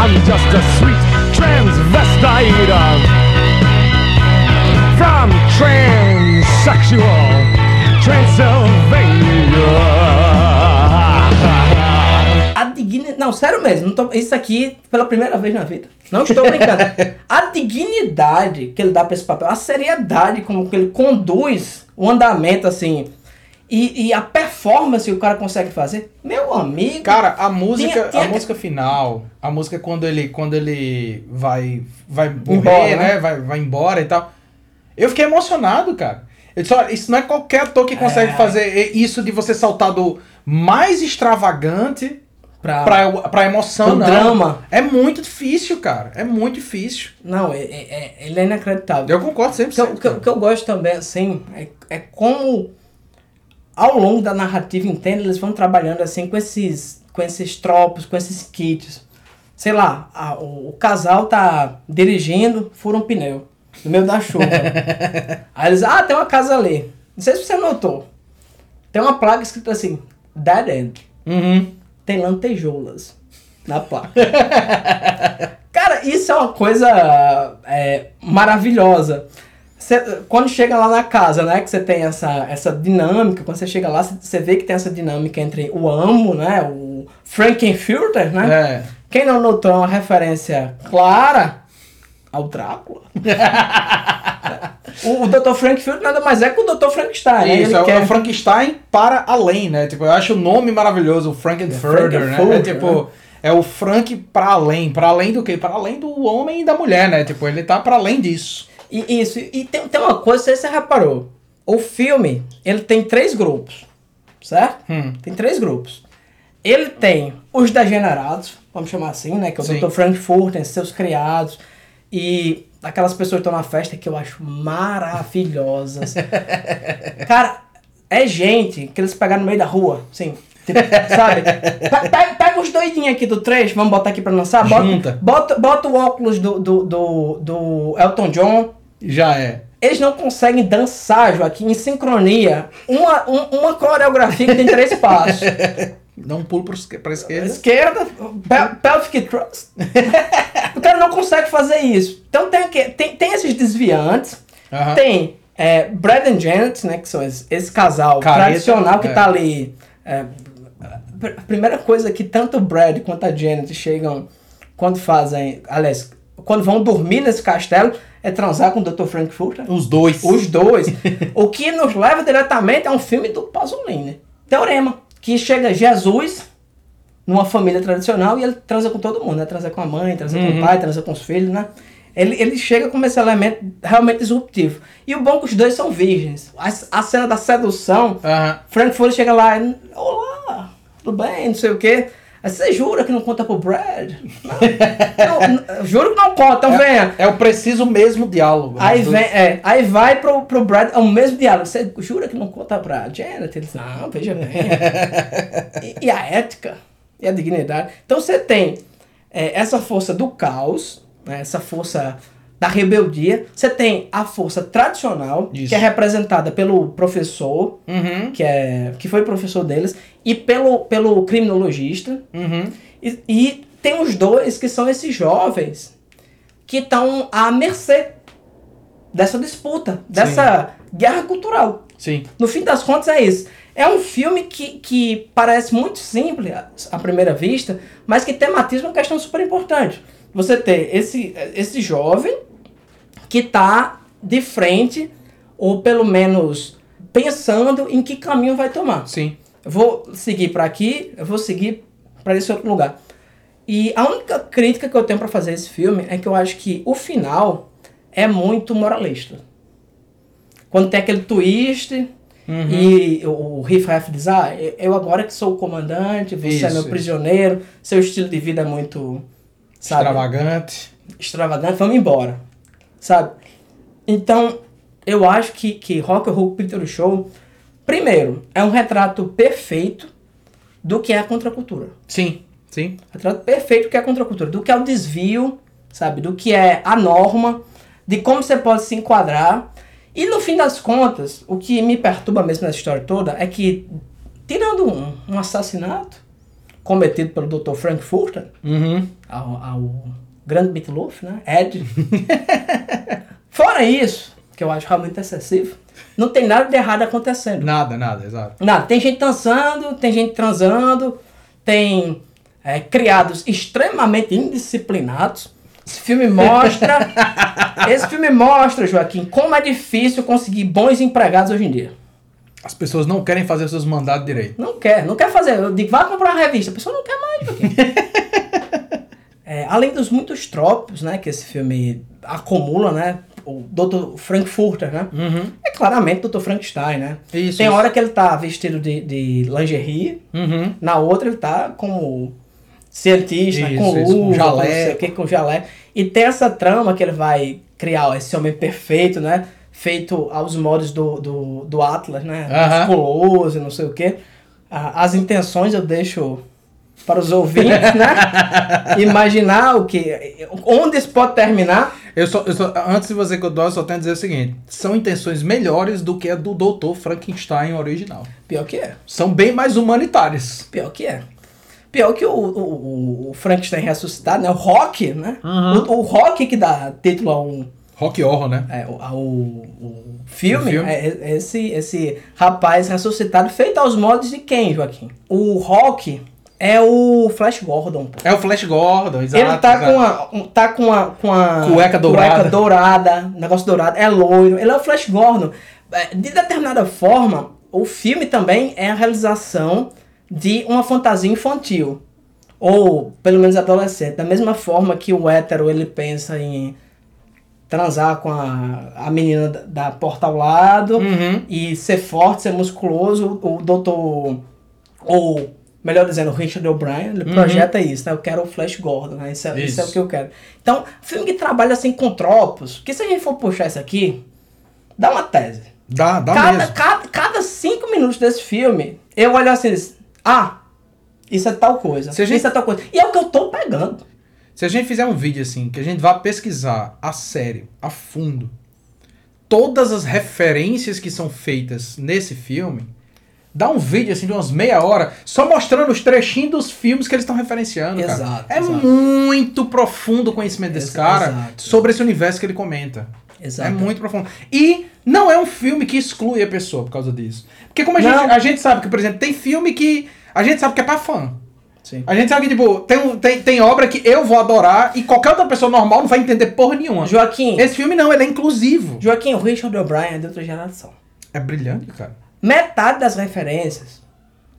S6: I'm just a sweet transvestite from transsexual Transylvania.
S2: A dignidade. Não, sério mesmo. Não tô- Isso aqui pela primeira vez na vida. Não estou brincando. a dignidade que ele dá pra esse papel, a seriedade como que ele conduz o andamento, assim. E, e a performance que o cara consegue fazer, meu amigo.
S3: Cara, a música,
S2: Tinha- tinha
S3: a música final, a música quando ele, quando ele vai, vai morrer,
S2: Embora,
S3: né?
S2: né?
S3: Vai, vai embora e tal. Eu fiquei emocionado, cara. Eu disse, olha, isso não é qualquer ator que consegue
S2: É.
S3: fazer isso de você saltar do mais extravagante
S2: pra,
S3: pra, pra emoção, não.
S2: drama.
S3: É muito difícil, cara. É muito difícil.
S2: Não, é, é- é- ele é inacreditável.
S3: Eu concordo sempre.
S2: O que, eu- o que eu- o que eu gosto também, assim, é, é como ao longo da narrativa inteira eles vão trabalhando assim com esses, com esses tropos, com esses kits. Sei lá, a- o, o casal tá dirigindo, fura um pneu no meio da chuva. Aí eles, ah, tem uma casa ali. Não sei se você notou. Tem uma placa escrita assim, Dead End.
S3: Uhum.
S2: Tem lantejoulas na placa. Cara, isso é uma coisa é, maravilhosa. Cê- quando chega lá na casa, né, que você tem essa, essa dinâmica, quando você chega lá, você vê que tem essa dinâmica entre o amo, né, o Frankenfurter, né?
S3: É.
S2: Quem não notou é uma referência clara ao Drácula. o, o Dr. Frankfurter nada mais é que o Dr. Frankenstein, né?
S3: Isso, é, o-
S2: quer-
S3: é o Frankenstein para além, né? Tipo, eu acho o nome maravilhoso, o Frankenfurter, né? É
S2: Frankenfurter,
S3: tipo, é o Frank para além. Para além do quê? Para além do homem e da mulher, né? Tipo, ele tá para além disso.
S2: E isso, e tem, tem uma coisa, se você reparou. O filme, ele tem três grupos, certo?
S3: Hum.
S2: Tem três grupos. Ele tem os degenerados, vamos chamar assim, né? Que é o
S3: Sim.
S2: Dr. Frankfurter, seus criados, e aquelas pessoas que estão na festa que eu acho maravilhosas. Cara, é gente que eles pegaram no meio da rua, assim. tipo, sabe? Pe- Pega, pega os doidinhos aqui do 3, vamos botar aqui pra lançar. Bota,
S3: Junta.
S2: bota, bota o óculos do, do, do, do Elton John.
S3: Já é.
S2: Eles não conseguem dançar, Joaquim, em sincronia. Uma, um- uma coreografia que tem três passos.
S3: Dá um pulo pra esquerda.
S2: Esquerda, pe- pelvic thrust. o cara não consegue fazer isso. Então tem, tem, tem esses desviantes. Tem é, Brad and Janet, né? Que são esse, esse casal
S3: Careta,
S2: tradicional que
S3: é.
S2: tá ali. é, a primeira coisa que tanto o Brad quanto a Janet chegam quando fazem. Aliás, quando vão dormir nesse castelo, é transar com o Dr. Frankfurter.
S3: Os dois.
S2: Os dois. o que nos leva diretamente a um filme do Pasolini. Teorema. Que chega Jesus numa família tradicional e ele transa com todo mundo, né? Transa com a mãe, transa com o pai, transa com os filhos, né? Ele, ele chega como esse elemento realmente disruptivo. E o bom é que os dois são virgens. A, a cena da sedução,
S3: Aham.
S2: Frankfurt chega lá e... Olá, tudo bem, não sei o quê. Aí você jura que não conta pro Brad? Não, não, juro que não conta, então venha.
S3: É o preciso mesmo diálogo. né?
S2: Aí, vem, é, aí vai pro, pro Brad, é o mesmo diálogo. Você jura que não conta pra Janet? Ele diz, não, veja bem. e, e a ética? E a dignidade? Então você tem é, essa força do caos, né, essa força da rebeldia. Você tem a força tradicional,
S3: Isso.
S2: que é representada pelo professor,
S3: Uhum.
S2: que, é, que foi professor deles, e pelo, pelo criminologista.
S3: Uhum.
S2: E, e tem os dois que são esses jovens que estão à mercê dessa disputa, dessa guerra cultural.
S3: Sim.
S2: No fim das contas é isso. É um filme que, que parece muito simples à- à primeira vista, mas que tematiza uma questão super importante. Você ter esse, esse jovem que está de frente, ou pelo menos pensando em que caminho vai tomar.
S3: Sim.
S2: Vou seguir para aqui, eu vou seguir para esse outro lugar. E a única crítica que eu tenho para fazer esse filme é que eu acho que o final é muito moralista. Quando tem aquele twist e o Riff diz: Ah, eu agora que sou o comandante, você
S3: Isso,
S2: é meu prisioneiro, seu estilo de vida é muito. Sabe,
S3: Extravagante.
S2: extravagante, vamos embora. Sabe? Então, eu acho que, que Rock and Roll Picture Show, primeiro, é um retrato perfeito do que é a contracultura.
S3: Sim. Sim.
S2: Retrato perfeito do que é a contracultura, do que é o desvio, sabe? Do que é a norma, de como você pode se enquadrar. E no fim das contas, o que me perturba mesmo nessa história toda é que, tirando um, um assassinato cometido pelo Dr. Frankfurter,
S3: Uhum.
S2: ao, ao grande Meatloaf, né? Ed. Fora isso, que eu acho realmente excessivo, não tem nada de errado acontecendo.
S3: Nada, nada, exato.
S2: Nada. Tem gente dançando, tem gente transando, tem é, criados extremamente indisciplinados. Esse filme mostra. esse filme mostra, Joaquim, como é difícil conseguir bons empregados hoje em dia.
S3: As pessoas não querem fazer seus mandados direito.
S2: Não quer, não quer fazer. Eu digo, vai comprar uma revista. A pessoa não quer mais. É, além dos muitos tropos, né, que esse filme acumula, né? O Dr. Frankfurter, né? É claramente o Dr. Frankenstein, né?
S3: Isso,
S2: Tem
S3: isso.
S2: hora que ele tá vestido de, de lingerie,
S3: Uhum.
S2: na outra ele tá como cientista,
S3: Isso,
S2: com
S3: com
S2: luva, não sei o que, com jalé. E tem essa trama que ele vai criar esse homem perfeito, né? Feito aos modos do, do, do Atlas, né? Musculoso, e não sei o que. As intenções eu deixo para os ouvintes, né? Imaginar o que. Onde isso pode terminar.
S3: Eu só, eu só- antes de você continuar, eu só tenho a dizer o seguinte: são intenções melhores do que a do Dr. Frankenstein original.
S2: Pior que é.
S3: São bem mais humanitárias.
S2: Pior que é. Pior que o, o, o- o Frankenstein ressuscitado, né? O Rock, né?
S3: Uhum.
S2: O, o Rock que dá título a um,
S3: Rock Horror, né?
S2: É, o, o, o filme,
S3: O filme?
S2: É, é esse, esse rapaz ressuscitado, feito aos modos de quem, Joaquim? O Rock é o Flash Gordon, pô.
S3: É o Flash Gordon, exato.
S2: Ele tá com, a, um- tá com a com a
S3: Cueca dourada.
S2: cueca dourada, negócio dourado, é loiro. Ele é o Flash Gordon. É, De determinada forma, o filme também é a realização de uma fantasia infantil. Ou, pelo menos, adolescente. Da mesma forma que o hétero, ele pensa em transar com a, a menina da, da porta ao lado
S3: Uhum.
S2: e ser forte, ser musculoso, o doutor, ou melhor dizendo, o Richard O'Brien, ele projeta isso, né? Eu quero o Flash Gordon, né? Isso, é- isso é o
S3: Isso.
S2: que eu quero. Então, filme que trabalha assim com tropos, que se a gente for puxar isso aqui, dá uma tese.
S3: Dá, dá
S2: cada,
S3: mesmo.
S2: cada, cada cinco minutos desse filme, eu olho assim, ah, isso é tal coisa,
S3: gente-
S2: isso é tal coisa. E é o que eu tô pegando.
S3: Se a gente fizer um vídeo assim, que a gente vá pesquisar a sério, a fundo, todas as referências que são feitas nesse filme, dá um vídeo assim de umas meia hora, só mostrando os trechinhos dos filmes que eles estão referenciando, cara.
S2: Exato,
S3: É
S2: exato.
S3: muito profundo o conhecimento desse cara
S2: exato.
S3: sobre esse universo que ele comenta.
S2: Exato.
S3: É muito profundo. E não é um filme que exclui a pessoa por causa disso. Porque como a gente, a gente sabe que, por exemplo, tem filme que a gente sabe que é pra fã.
S2: Sim.
S3: A gente sabe que, tipo, tem, tem, tem obra que eu vou adorar e qualquer outra pessoa normal não vai entender porra nenhuma.
S2: Joaquim,
S3: Esse filme não, ele é inclusivo.
S2: Joaquim, o Richard O'Brien é de outra geração.
S3: É brilhante, cara.
S2: metade das referências,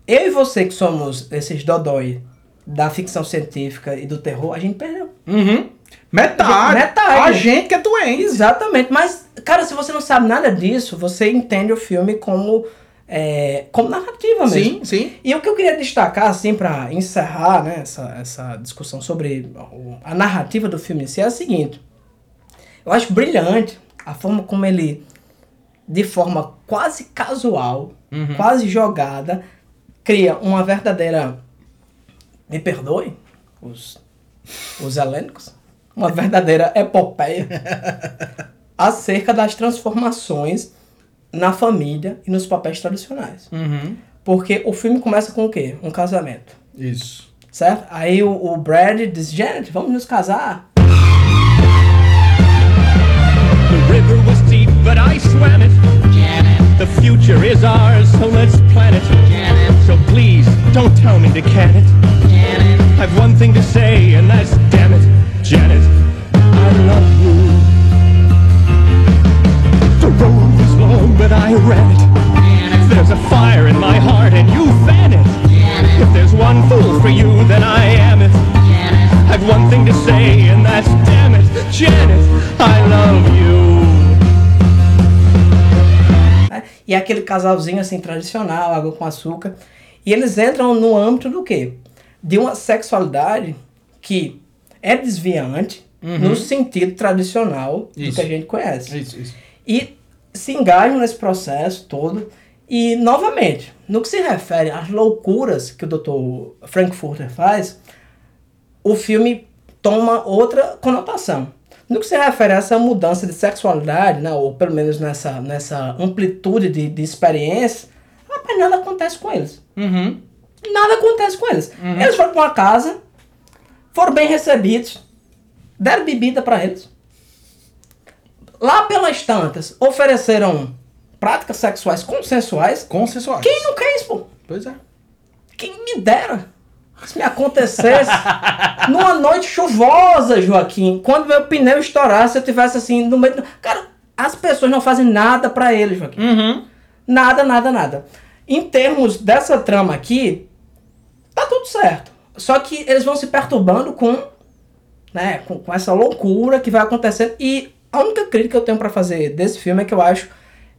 S2: eu e você que somos esses dodói da ficção científica e do terror, a gente perdeu.
S3: Uhum. Metade.
S2: Metade.
S3: A gente que é doente.
S2: Exatamente, mas, cara, se você não sabe nada disso, você entende o filme como, é, como narrativa mesmo.
S3: Sim, sim.
S2: E o que eu queria destacar, assim, pra encerrar né, essa, essa discussão sobre a narrativa do filme em si, é a seguinte. Eu acho brilhante a forma como ele, de forma quase casual, quase jogada, cria uma verdadeira. Me perdoe, os, os helênicos, uma verdadeira epopeia acerca das transformações na família e nos papéis tradicionais.
S3: Uhum.
S2: Porque o filme começa com o quê? Um casamento,
S3: Isso.
S2: certo? Aí o, o Brad diz, Janet, vamos nos casar.
S7: The river was deep, but I swam it. The future is ours, so let's plan it. So please, don't tell me to can it. I've one thing to say, and that's damn it, Janet. I love but I ran it. There's a fire in my heart, and you fan it. If there's one fool for you, then I am it. I've one thing to say, and that's damn it, Janet, I love you.
S2: E é aquele casalzinho assim tradicional, água com açúcar. E eles entram no âmbito do quê? De uma sexualidade que é desviante no sentido tradicional do
S3: Isso.
S2: que a gente conhece.
S3: Isso, isso.
S2: E se engajam nesse processo todo. E, novamente, no que se refere às loucuras que o Dr. Frankfurter faz, o filme toma outra conotação. No que se refere a essa mudança de sexualidade, né, ou pelo menos nessa, nessa amplitude de, de experiência, rapaz, nada acontece com eles.
S3: Uhum.
S2: Nada acontece com eles. Eles foram para uma casa, foram bem recebidos, deram bebida para eles. Lá pelas tantas, ofereceram práticas sexuais consensuais.
S3: Consensuais.
S2: Quem não quer isso, pô?
S3: Pois é.
S2: Quem me dera se me acontecesse numa noite chuvosa, Joaquim, quando meu pneu estourasse, eu tivesse assim no meio. Cara, as pessoas não fazem nada pra eles, Joaquim.
S3: Uhum.
S2: Nada, nada, nada. Em termos dessa trama aqui, tá tudo certo. Só que eles vão se perturbando com, né, com, com essa loucura que vai acontecendo. E a única crítica que eu tenho pra fazer desse filme é que eu acho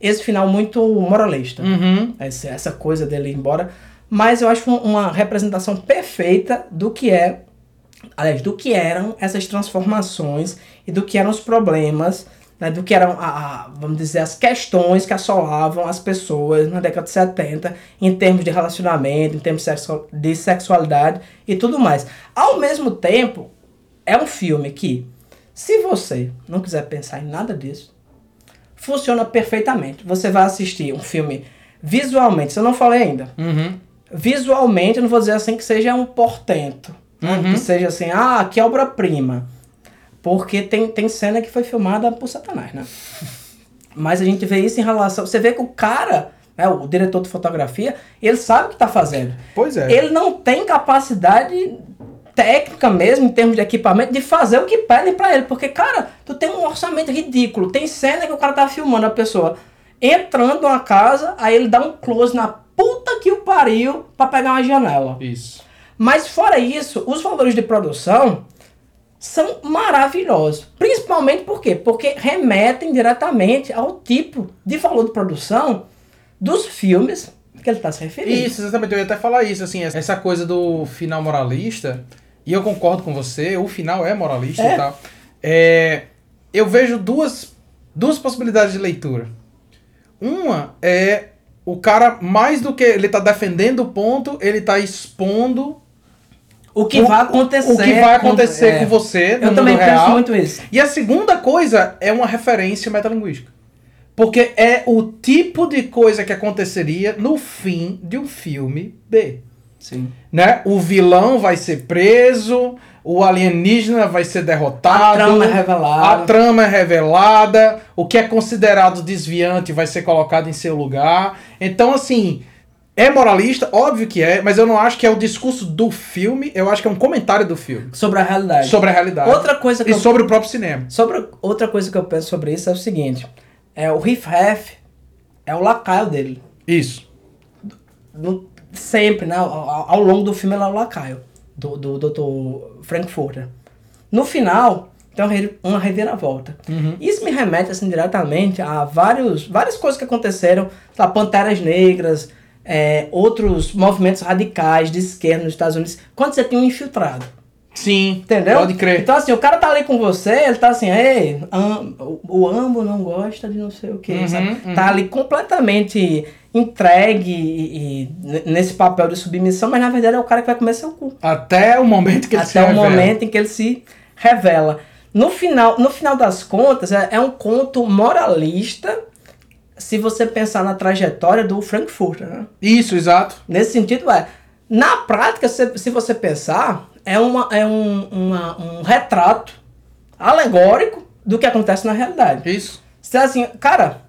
S2: esse final muito moralista.
S3: Uhum.
S2: Essa, essa coisa dele ir embora. Mas eu acho um- uma representação perfeita do que é, aliás, do que eram essas transformações e do que eram os problemas, né, do que eram, a, a- vamos dizer, as questões que assolavam as pessoas na década de 70 em termos de relacionamento, em termos de sexualidade e tudo mais. Ao mesmo tempo, é um filme que, se você não quiser pensar em nada disso, funciona perfeitamente. Você vai assistir um filme visualmente, se eu não falei ainda,
S3: Uhum.
S2: visualmente, eu não vou dizer assim que seja um portento. né?
S3: Uhum.
S2: Que seja assim, ah, que obra-prima. Porque tem, tem cena que foi filmada por Satanás, né? Mas a gente vê isso em relação. Você vê que o cara, né, o diretor de fotografia, ele sabe o que tá fazendo.
S3: Pois é.
S2: Ele não tem capacidade técnica mesmo, em termos de equipamento, de fazer o que pedem pra ele. Porque, cara, tu tem um orçamento ridículo. Tem cena que o cara tá filmando a pessoa entrando numa casa, aí ele dá um close na puta que o pariu pra pegar uma janela.
S3: Isso.
S2: Mas fora isso, os valores de produção são maravilhosos. Principalmente por quê? Porque remetem diretamente ao tipo de valor de produção dos filmes que ele está se referindo.
S3: Isso, exatamente. Eu ia até falar isso, assim, essa coisa do final moralista, e eu concordo com você, o final é moralista
S2: É.
S3: e tal. É, eu vejo duas, duas possibilidades de leitura. Uma é o cara, mais do que ele tá defendendo o ponto, ele tá expondo
S2: O que
S3: o-
S2: vai acontecer.
S3: o que vai acontecer
S2: é.
S3: com você no
S2: Eu também penso
S3: real.
S2: muito isso.
S3: E a segunda coisa é uma referência metalinguística. Porque é o tipo de coisa que aconteceria no fim de um filme B.
S2: Sim.
S3: Né? O vilão vai ser preso, o alienígena vai ser derrotado.
S2: A trama é revelada.
S3: A trama é revelada, o que é considerado desviante vai ser colocado em seu lugar. Então, assim, é moralista, óbvio que é, mas eu não acho que é o discurso do filme, eu acho que é um comentário do filme.
S2: Sobre a realidade.
S3: Sobre a realidade.
S2: Outra coisa que
S3: E
S2: eu-
S3: sobre o próprio cinema.
S2: Sobre outra coisa que eu penso sobre isso é o seguinte: é o Riff Raff é o lacaio dele.
S3: Isso.
S2: No- sempre, né? Ao, ao- longo do filme ele é o lacaio do, do Dr. Frankfurter. No final, tem uma re- uma reviravolta. Isso me remete assim diretamente a vários, várias coisas que aconteceram, lá, Panteras Negras, é, outros movimentos radicais de esquerda nos Estados Unidos, quando você tem um infiltrado.
S3: Sim.
S2: Entendeu?
S3: Pode crer.
S2: Então, assim, o cara tá ali com você, ele tá assim, ei, am- o, o Ambo não gosta de não sei o que,
S3: Uhum, uhum.
S2: Tá ali completamente entregue e, e nesse papel de submissão, mas na verdade é o cara que vai comer seu cu.
S3: Até o momento que ele se
S2: Até o
S3: revela.
S2: momento em que ele se revela. No final, no final das contas, é, é um conto moralista se você pensar na trajetória do Frankfurter, né?
S3: Isso, exato.
S2: Nesse sentido, é. Na prática, se, se você pensar, é, uma, é um, uma- um retrato alegórico do que acontece na realidade.
S3: Isso.
S2: Você é assim, cara,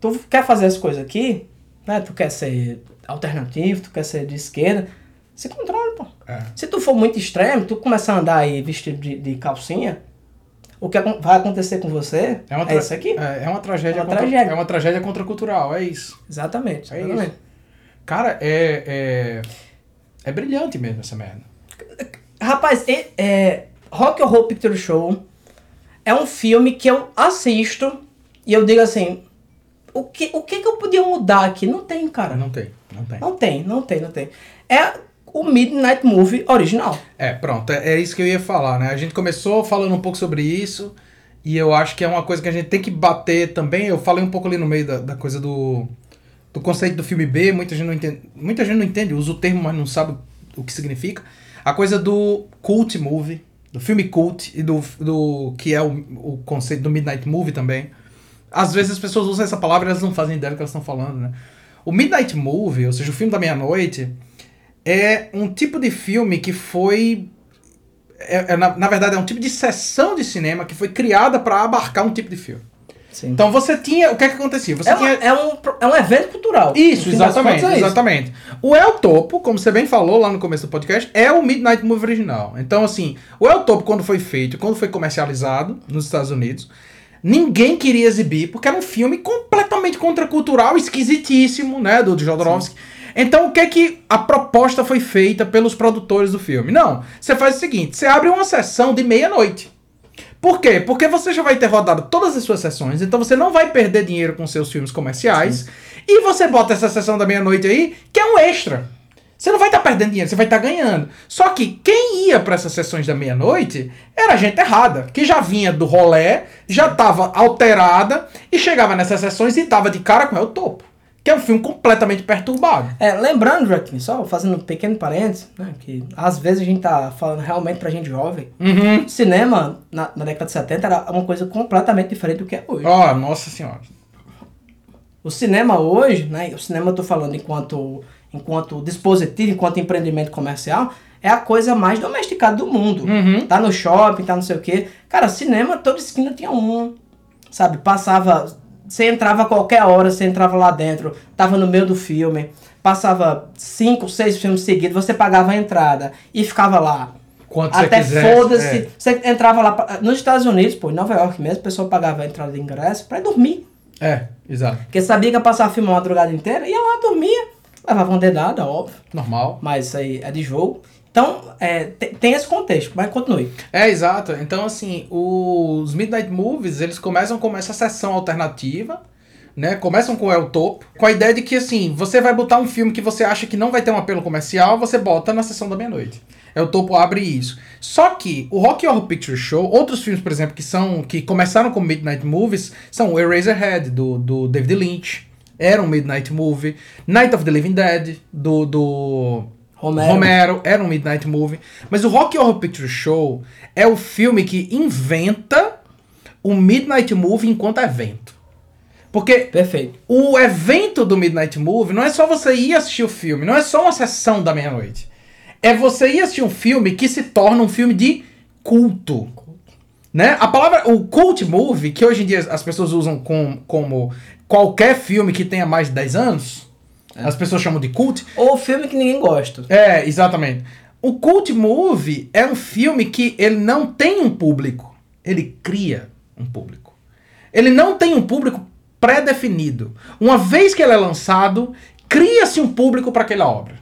S2: tu quer fazer as coisas aqui, né? Tu quer ser alternativo, tu quer ser de esquerda, se controla, pô.
S3: É.
S2: Se tu for muito extremo, tu começar a andar aí vestido de, de calcinha, o que vai acontecer com você
S3: É, uma
S2: é isso aqui.
S3: É, é uma tragédia.
S2: É uma
S3: contra-
S2: tragédia.
S3: É uma tragédia contracultural, é isso.
S2: Exatamente,
S3: É
S2: exatamente.
S3: isso. Cara, é, é. É brilhante mesmo essa merda.
S2: Rapaz, é, é, Rock Horror Picture Show é um filme que eu assisto e eu digo assim, o que, o que que eu podia mudar aqui? Não tem, cara.
S3: Não tem, não tem.
S2: Não tem, não tem, não tem. É o Midnight Movie original.
S3: É, pronto, é, é isso que eu ia falar, né? A gente começou falando um pouco sobre isso, e eu acho que é uma coisa que a gente tem que bater também. Eu falei um pouco ali no meio da, da coisa do, do conceito do filme B, muita gente não entende, muita gente não entende, usa o termo, mas não sabe o que significa. A coisa do cult movie, do filme cult, e do, do que é o, o conceito do Midnight Movie também. Às vezes as pessoas usam essa palavra e elas não fazem ideia do que elas estão falando, né? O Midnight Movie, ou seja, o filme da meia-noite, é um tipo de filme que foi. é- é, na, na verdade, é um tipo de sessão de cinema que foi criada para abarcar um tipo de filme.
S2: Sim.
S3: Então você tinha. O que é que acontecia? Você
S2: é,
S3: tinha.
S2: é um, é um evento cultural.
S3: Isso, exatamente,
S2: é isso.
S3: exatamente. O El Topo, como você bem falou lá no começo do podcast, é o Midnight Movie original. Então, assim, o El Topo, quando foi feito, quando foi comercializado nos Estados Unidos, Ninguém queria exibir, porque era um filme completamente contracultural, esquisitíssimo, né, do Jodorowsky. Então, o que é que a proposta foi feita pelos produtores do filme? Não, você faz o seguinte, você abre uma sessão de meia-noite. Por quê? Porque você já vai ter rodado todas as suas sessões, então você não vai perder dinheiro com seus filmes comerciais. E você bota essa sessão da meia-noite aí, que é um extra. Você não vai estar perdendo dinheiro, você vai estar ganhando. Só que quem ia para essas sessões da meia-noite era gente errada, que já vinha do rolé, já estava alterada e chegava nessas sessões e tava de cara com o topo. Que é um filme completamente perturbado.
S2: É, lembrando, Joaquim, só fazendo um pequeno parênteses, né, que às vezes a gente tá falando realmente pra gente jovem.
S3: Uhum.
S2: Cinema, na, na década de 70, era uma coisa completamente diferente do que é hoje.
S3: Ó, nossa senhora.
S2: O cinema hoje, né, o cinema eu tô falando enquanto, enquanto dispositivo, enquanto empreendimento comercial, é a coisa mais domesticada do mundo.
S3: Uhum.
S2: Tá no shopping, tá não sei o quê. Cara, cinema, toda esquina tinha um, sabe? Passava, você entrava a qualquer hora, você entrava lá dentro, tava no meio do filme, passava cinco, seis filmes seguidos, você pagava a entrada e ficava lá.
S3: Quanto
S2: Até foda-se.
S3: é.
S2: Você entrava lá. Nos Estados Unidos, pô, em Nova York mesmo, a pessoa pagava a entrada de ingresso pra ir dormir.
S3: É, exato.
S2: Porque sabia que ia passar filme a madrugada inteira, ia lá, dormia, levava uma dedada, óbvio.
S3: Normal.
S2: Mas isso aí é de jogo. Então, é, te- tem esse contexto, mas continue.
S3: É, exato. Então, assim, os Midnight Movies, eles começam com essa sessão alternativa, né? Começam com El Topo, com a ideia de que, assim, você vai botar um filme que você acha que não vai ter um apelo comercial, você bota na sessão da meia-noite. El Topo abre isso. Só que o Rock Horror Picture Show, outros filmes, por exemplo, que são que começaram como Midnight Movies, são o Eraserhead, do, do David Lynch, era um Midnight Movie, Night of the Living Dead, do... do
S2: Romero.
S3: Romero, era um Midnight Movie. Mas o Rock Horror Picture Show é o filme que inventa o Midnight Movie enquanto evento. Porque
S2: Perfeito.
S3: o evento do Midnight Movie não é só você ir assistir o filme, não é só uma sessão da meia-noite. É você ir assistir um filme que se torna um filme de culto. Né? A palavra, o cult movie, que hoje em dia as pessoas usam com, como qualquer filme que tenha mais de 10 anos, as pessoas chamam de cult,
S2: Ou filme que ninguém gosta.
S3: é, exatamente. O cult movie é um filme que ele não tem um público, ele cria um público. Ele não tem um público pré-definido. Uma vez que ele é lançado, cria-se um público para aquela obra.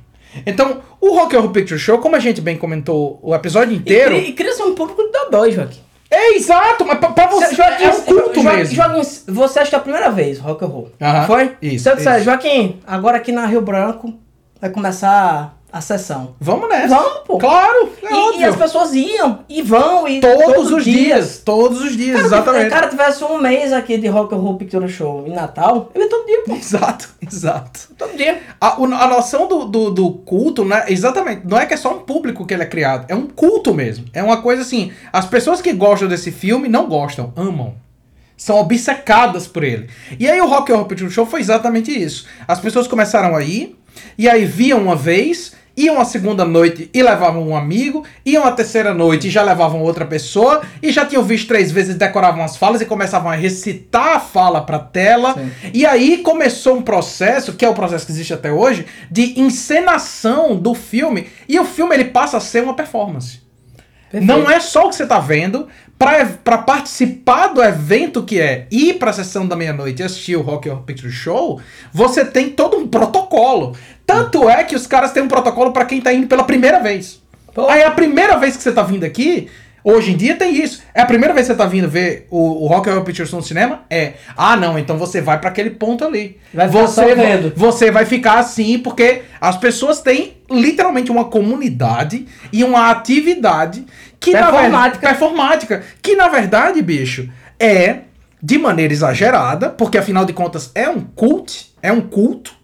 S3: Então, o Rock Horror Picture Show, como a gente bem comentou o episódio
S2: E,
S3: inteiro,
S2: cria- e cria-se um público de dodói, Joaquim.
S3: É exato, mas pra, pra você
S2: Joaquim,
S3: é um culto
S2: Joaquim,
S3: mesmo.
S2: Joaquim, você acha que é a primeira vez, rock and roll.
S3: Aham,
S2: Foi?
S3: isso,
S2: Se eu disser,
S3: isso.
S2: Joaquim, agora aqui na Rio Branco vai começar a sessão.
S3: Vamos nessa.
S2: Vamos, pô.
S3: Claro, é
S2: E, e as pessoas iam, e vão, e
S3: Todos
S2: todo
S3: os
S2: dia.
S3: dias, todos os dias,
S2: Cara,
S3: exatamente.
S2: Se o cara tivesse um mês aqui de Rock and Roll Picture Show em Natal, eu ia todo dia, pô.
S3: Exato, exato.
S2: Todo dia.
S3: A, a noção do, do, do culto, né? Exatamente. Não é que é só um público que ele é criado. É um culto mesmo. É uma coisa assim. As pessoas que gostam desse filme não gostam, amam. São obcecadas por ele. E aí o Rock Horror Picture Show foi exatamente isso. As pessoas começaram a ir, e aí viam uma vez, iam a segunda noite e levavam um amigo, iam a terceira noite e já levavam outra pessoa, e já tinham visto três vezes, decoravam as falas e começavam a recitar a fala pra tela. E aí começou um processo, que é o processo que existe até hoje, de encenação do filme. E o filme ele passa a ser uma performance. Não é só o que você tá vendo. Pra participar do evento que é ir pra sessão da meia-noite e assistir o Rock Horror Picture Show, você tem todo um protocolo. Tanto é que os caras têm um protocolo pra quem tá indo pela primeira vez.
S2: Pô.
S3: Aí a primeira vez que você tá vindo aqui, hoje em dia tem isso. É a primeira vez que você tá vindo ver o, o Rock Horror Picture Show no cinema? É. Ah, não, então você vai pra aquele ponto ali.
S2: Vai ficar
S3: você,
S2: vendo.
S3: você vai ficar assim porque as pessoas têm literalmente uma comunidade e uma atividade que na verdade
S2: Performática.
S3: performática, que na verdade, bicho, é de maneira exagerada, porque afinal de contas é um cult, é um culto,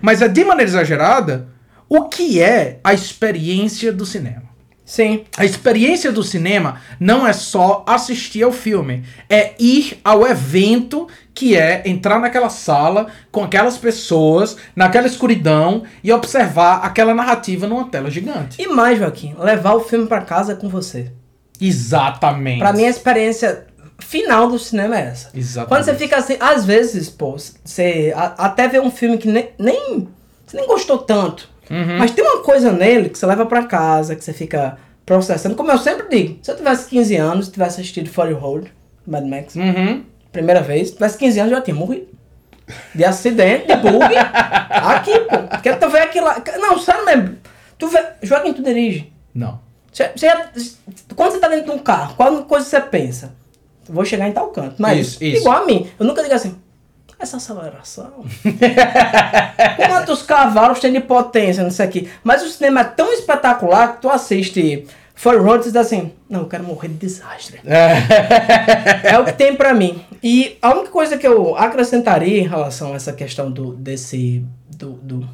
S3: mas é de maneira exagerada o que é a experiência do cinema.
S2: Sim.
S3: A experiência do cinema não é só assistir ao filme, é ir ao evento que é entrar naquela sala com aquelas pessoas, naquela escuridão e observar aquela narrativa numa tela gigante.
S2: E mais, Joaquim, levar o filme pra casa com você.
S3: Exatamente.
S2: Pra mim, a experiência final do cinema é essa.
S3: Exatamente.
S2: Quando você fica assim, às vezes, pô, você até vê um filme que nem, nem, você nem gostou tanto.
S3: Uhum.
S2: Mas tem uma coisa nele que você leva pra casa, que você fica processando. Como eu sempre digo, se eu tivesse 15 anos, tivesse assistido Fury Road, Mad Max,
S3: Uhum.
S2: primeira vez, tivesse 15 anos, eu já tinha morrido. De acidente, de bug. aqui, pô. Porque tu vê aquilo lá. Não, sério mesmo. Tu vê. Joaquim, tu dirige.
S3: Não.
S2: Você, você já- quando você tá dentro de um carro, qual coisa você pensa? Vou chegar em tal canto. Mas
S3: Isso, isso.
S2: igual a mim. Eu nunca digo assim, essa aceleração. Quantos cavalos tem de potência nisso aqui? Mas o cinema é tão espetacular que tu assiste Fur Road e diz assim, não, eu quero morrer de desastre. É o que tem pra mim. E a única coisa que eu acrescentaria em relação a essa questão do desse do, do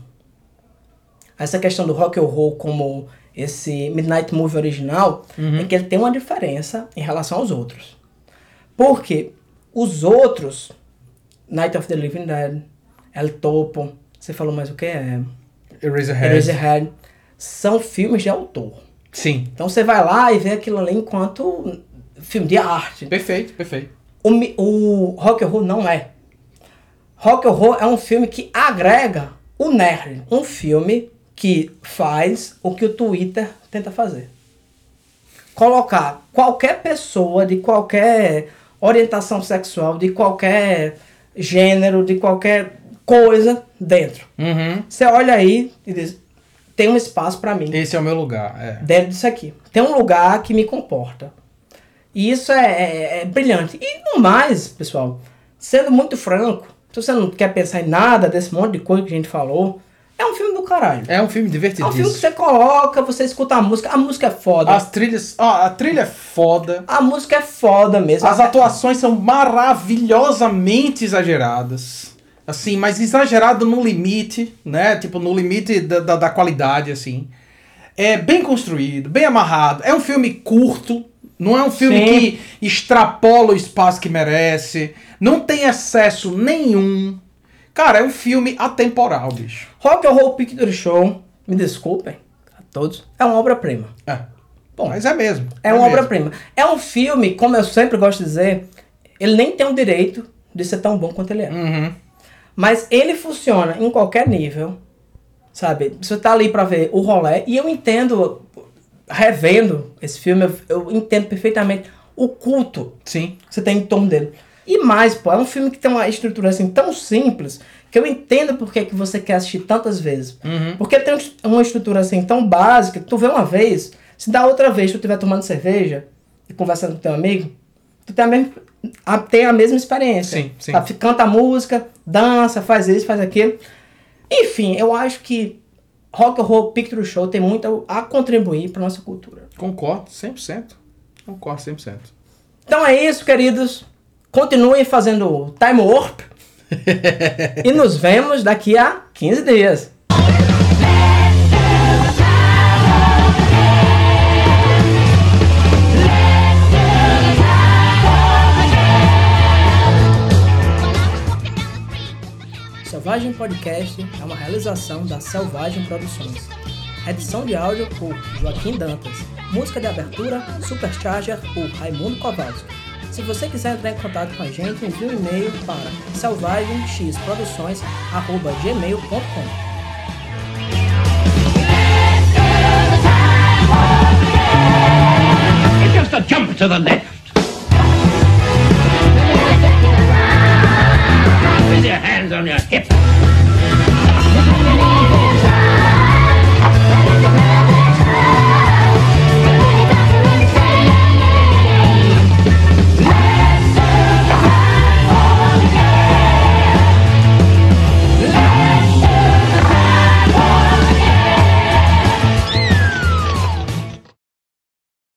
S2: essa questão do rock and roll como esse Midnight Movie original é que ele tem uma diferença em relação aos outros. Porque os outros Night of the Living Dead, El Topo, você falou mais o que é?
S3: Eraserhead.
S2: Eraserhead, são filmes de autor.
S3: Sim.
S2: Então você vai lá e vê aquilo ali enquanto filme de arte.
S3: Perfeito, perfeito.
S2: O, o Rock and Roll não é. Rock and Roll é um filme que agrega o nerd. Um filme que faz o que o Twitter tenta fazer. Colocar qualquer pessoa de qualquer orientação sexual, de qualquer gênero, de qualquer coisa dentro.
S3: Uhum.
S2: Você olha aí e diz, tem um espaço pra mim
S3: Esse é o meu lugar. É.
S2: dentro disso aqui. Tem um lugar que me comporta. E isso é, é- é brilhante. E no mais, pessoal, sendo muito franco, se você não quer pensar em nada desse monte de coisa que a gente falou, é um filme do caralho.
S3: É um filme
S2: É um filme que você coloca, você escuta a música, a música é foda.
S3: As trilhas. A trilha é foda.
S2: A música é foda mesmo.
S3: As atuações são maravilhosamente exageradas. Assim, mas exagerado no limite, né? Tipo, no limite da, da, da qualidade, assim. É bem construído, bem amarrado. É um filme curto. Não é um filme
S2: Sim.
S3: que extrapola o espaço que merece. Não tem excesso nenhum. Cara, é um filme atemporal, bicho.
S2: Rock and Roll Picture Show, me desculpem a todos, é uma obra-prima.
S3: É. Bom, mas é mesmo.
S2: É uma
S3: mesmo.
S2: obra-prima. É um filme, como eu sempre gosto de dizer, ele nem tem o direito de ser tão bom quanto ele é.
S3: Uhum.
S2: Mas ele funciona em qualquer nível, sabe? Você tá ali pra ver o rolê, e eu entendo, revendo esse filme, eu, eu entendo perfeitamente o culto
S3: Sim.
S2: que você tem em torno dele. E mais, pô, é um filme que tem uma estrutura assim tão simples que eu entendo por que que você quer assistir tantas vezes. Porque tem uma estrutura assim tão básica que tu vê uma vez, se da outra vez tu estiver tomando cerveja e conversando com teu amigo, tu tem a mesma, a, tem a mesma experiência.
S3: Sim, sim.
S2: Sabe? Canta a música, dança, faz isso, faz aquilo. Enfim, eu acho que Rock and Roll Picture Show tem muito a contribuir para nossa cultura.
S3: Concordo, 100%. Concordo 100%.
S2: Então é isso, queridos. Continuem fazendo Time Warp. e nos vemos daqui a 15 dias. Selvagem Podcast é uma realização da Selvagem Produções. Edição de áudio por Joaquim Dantas. Música de abertura Supercharger por Raimundo Kowalski. Se você quiser entrar em contato com a gente, envie um e-mail para selvagemxproduções.gmail.com.
S5: your hands on your hips.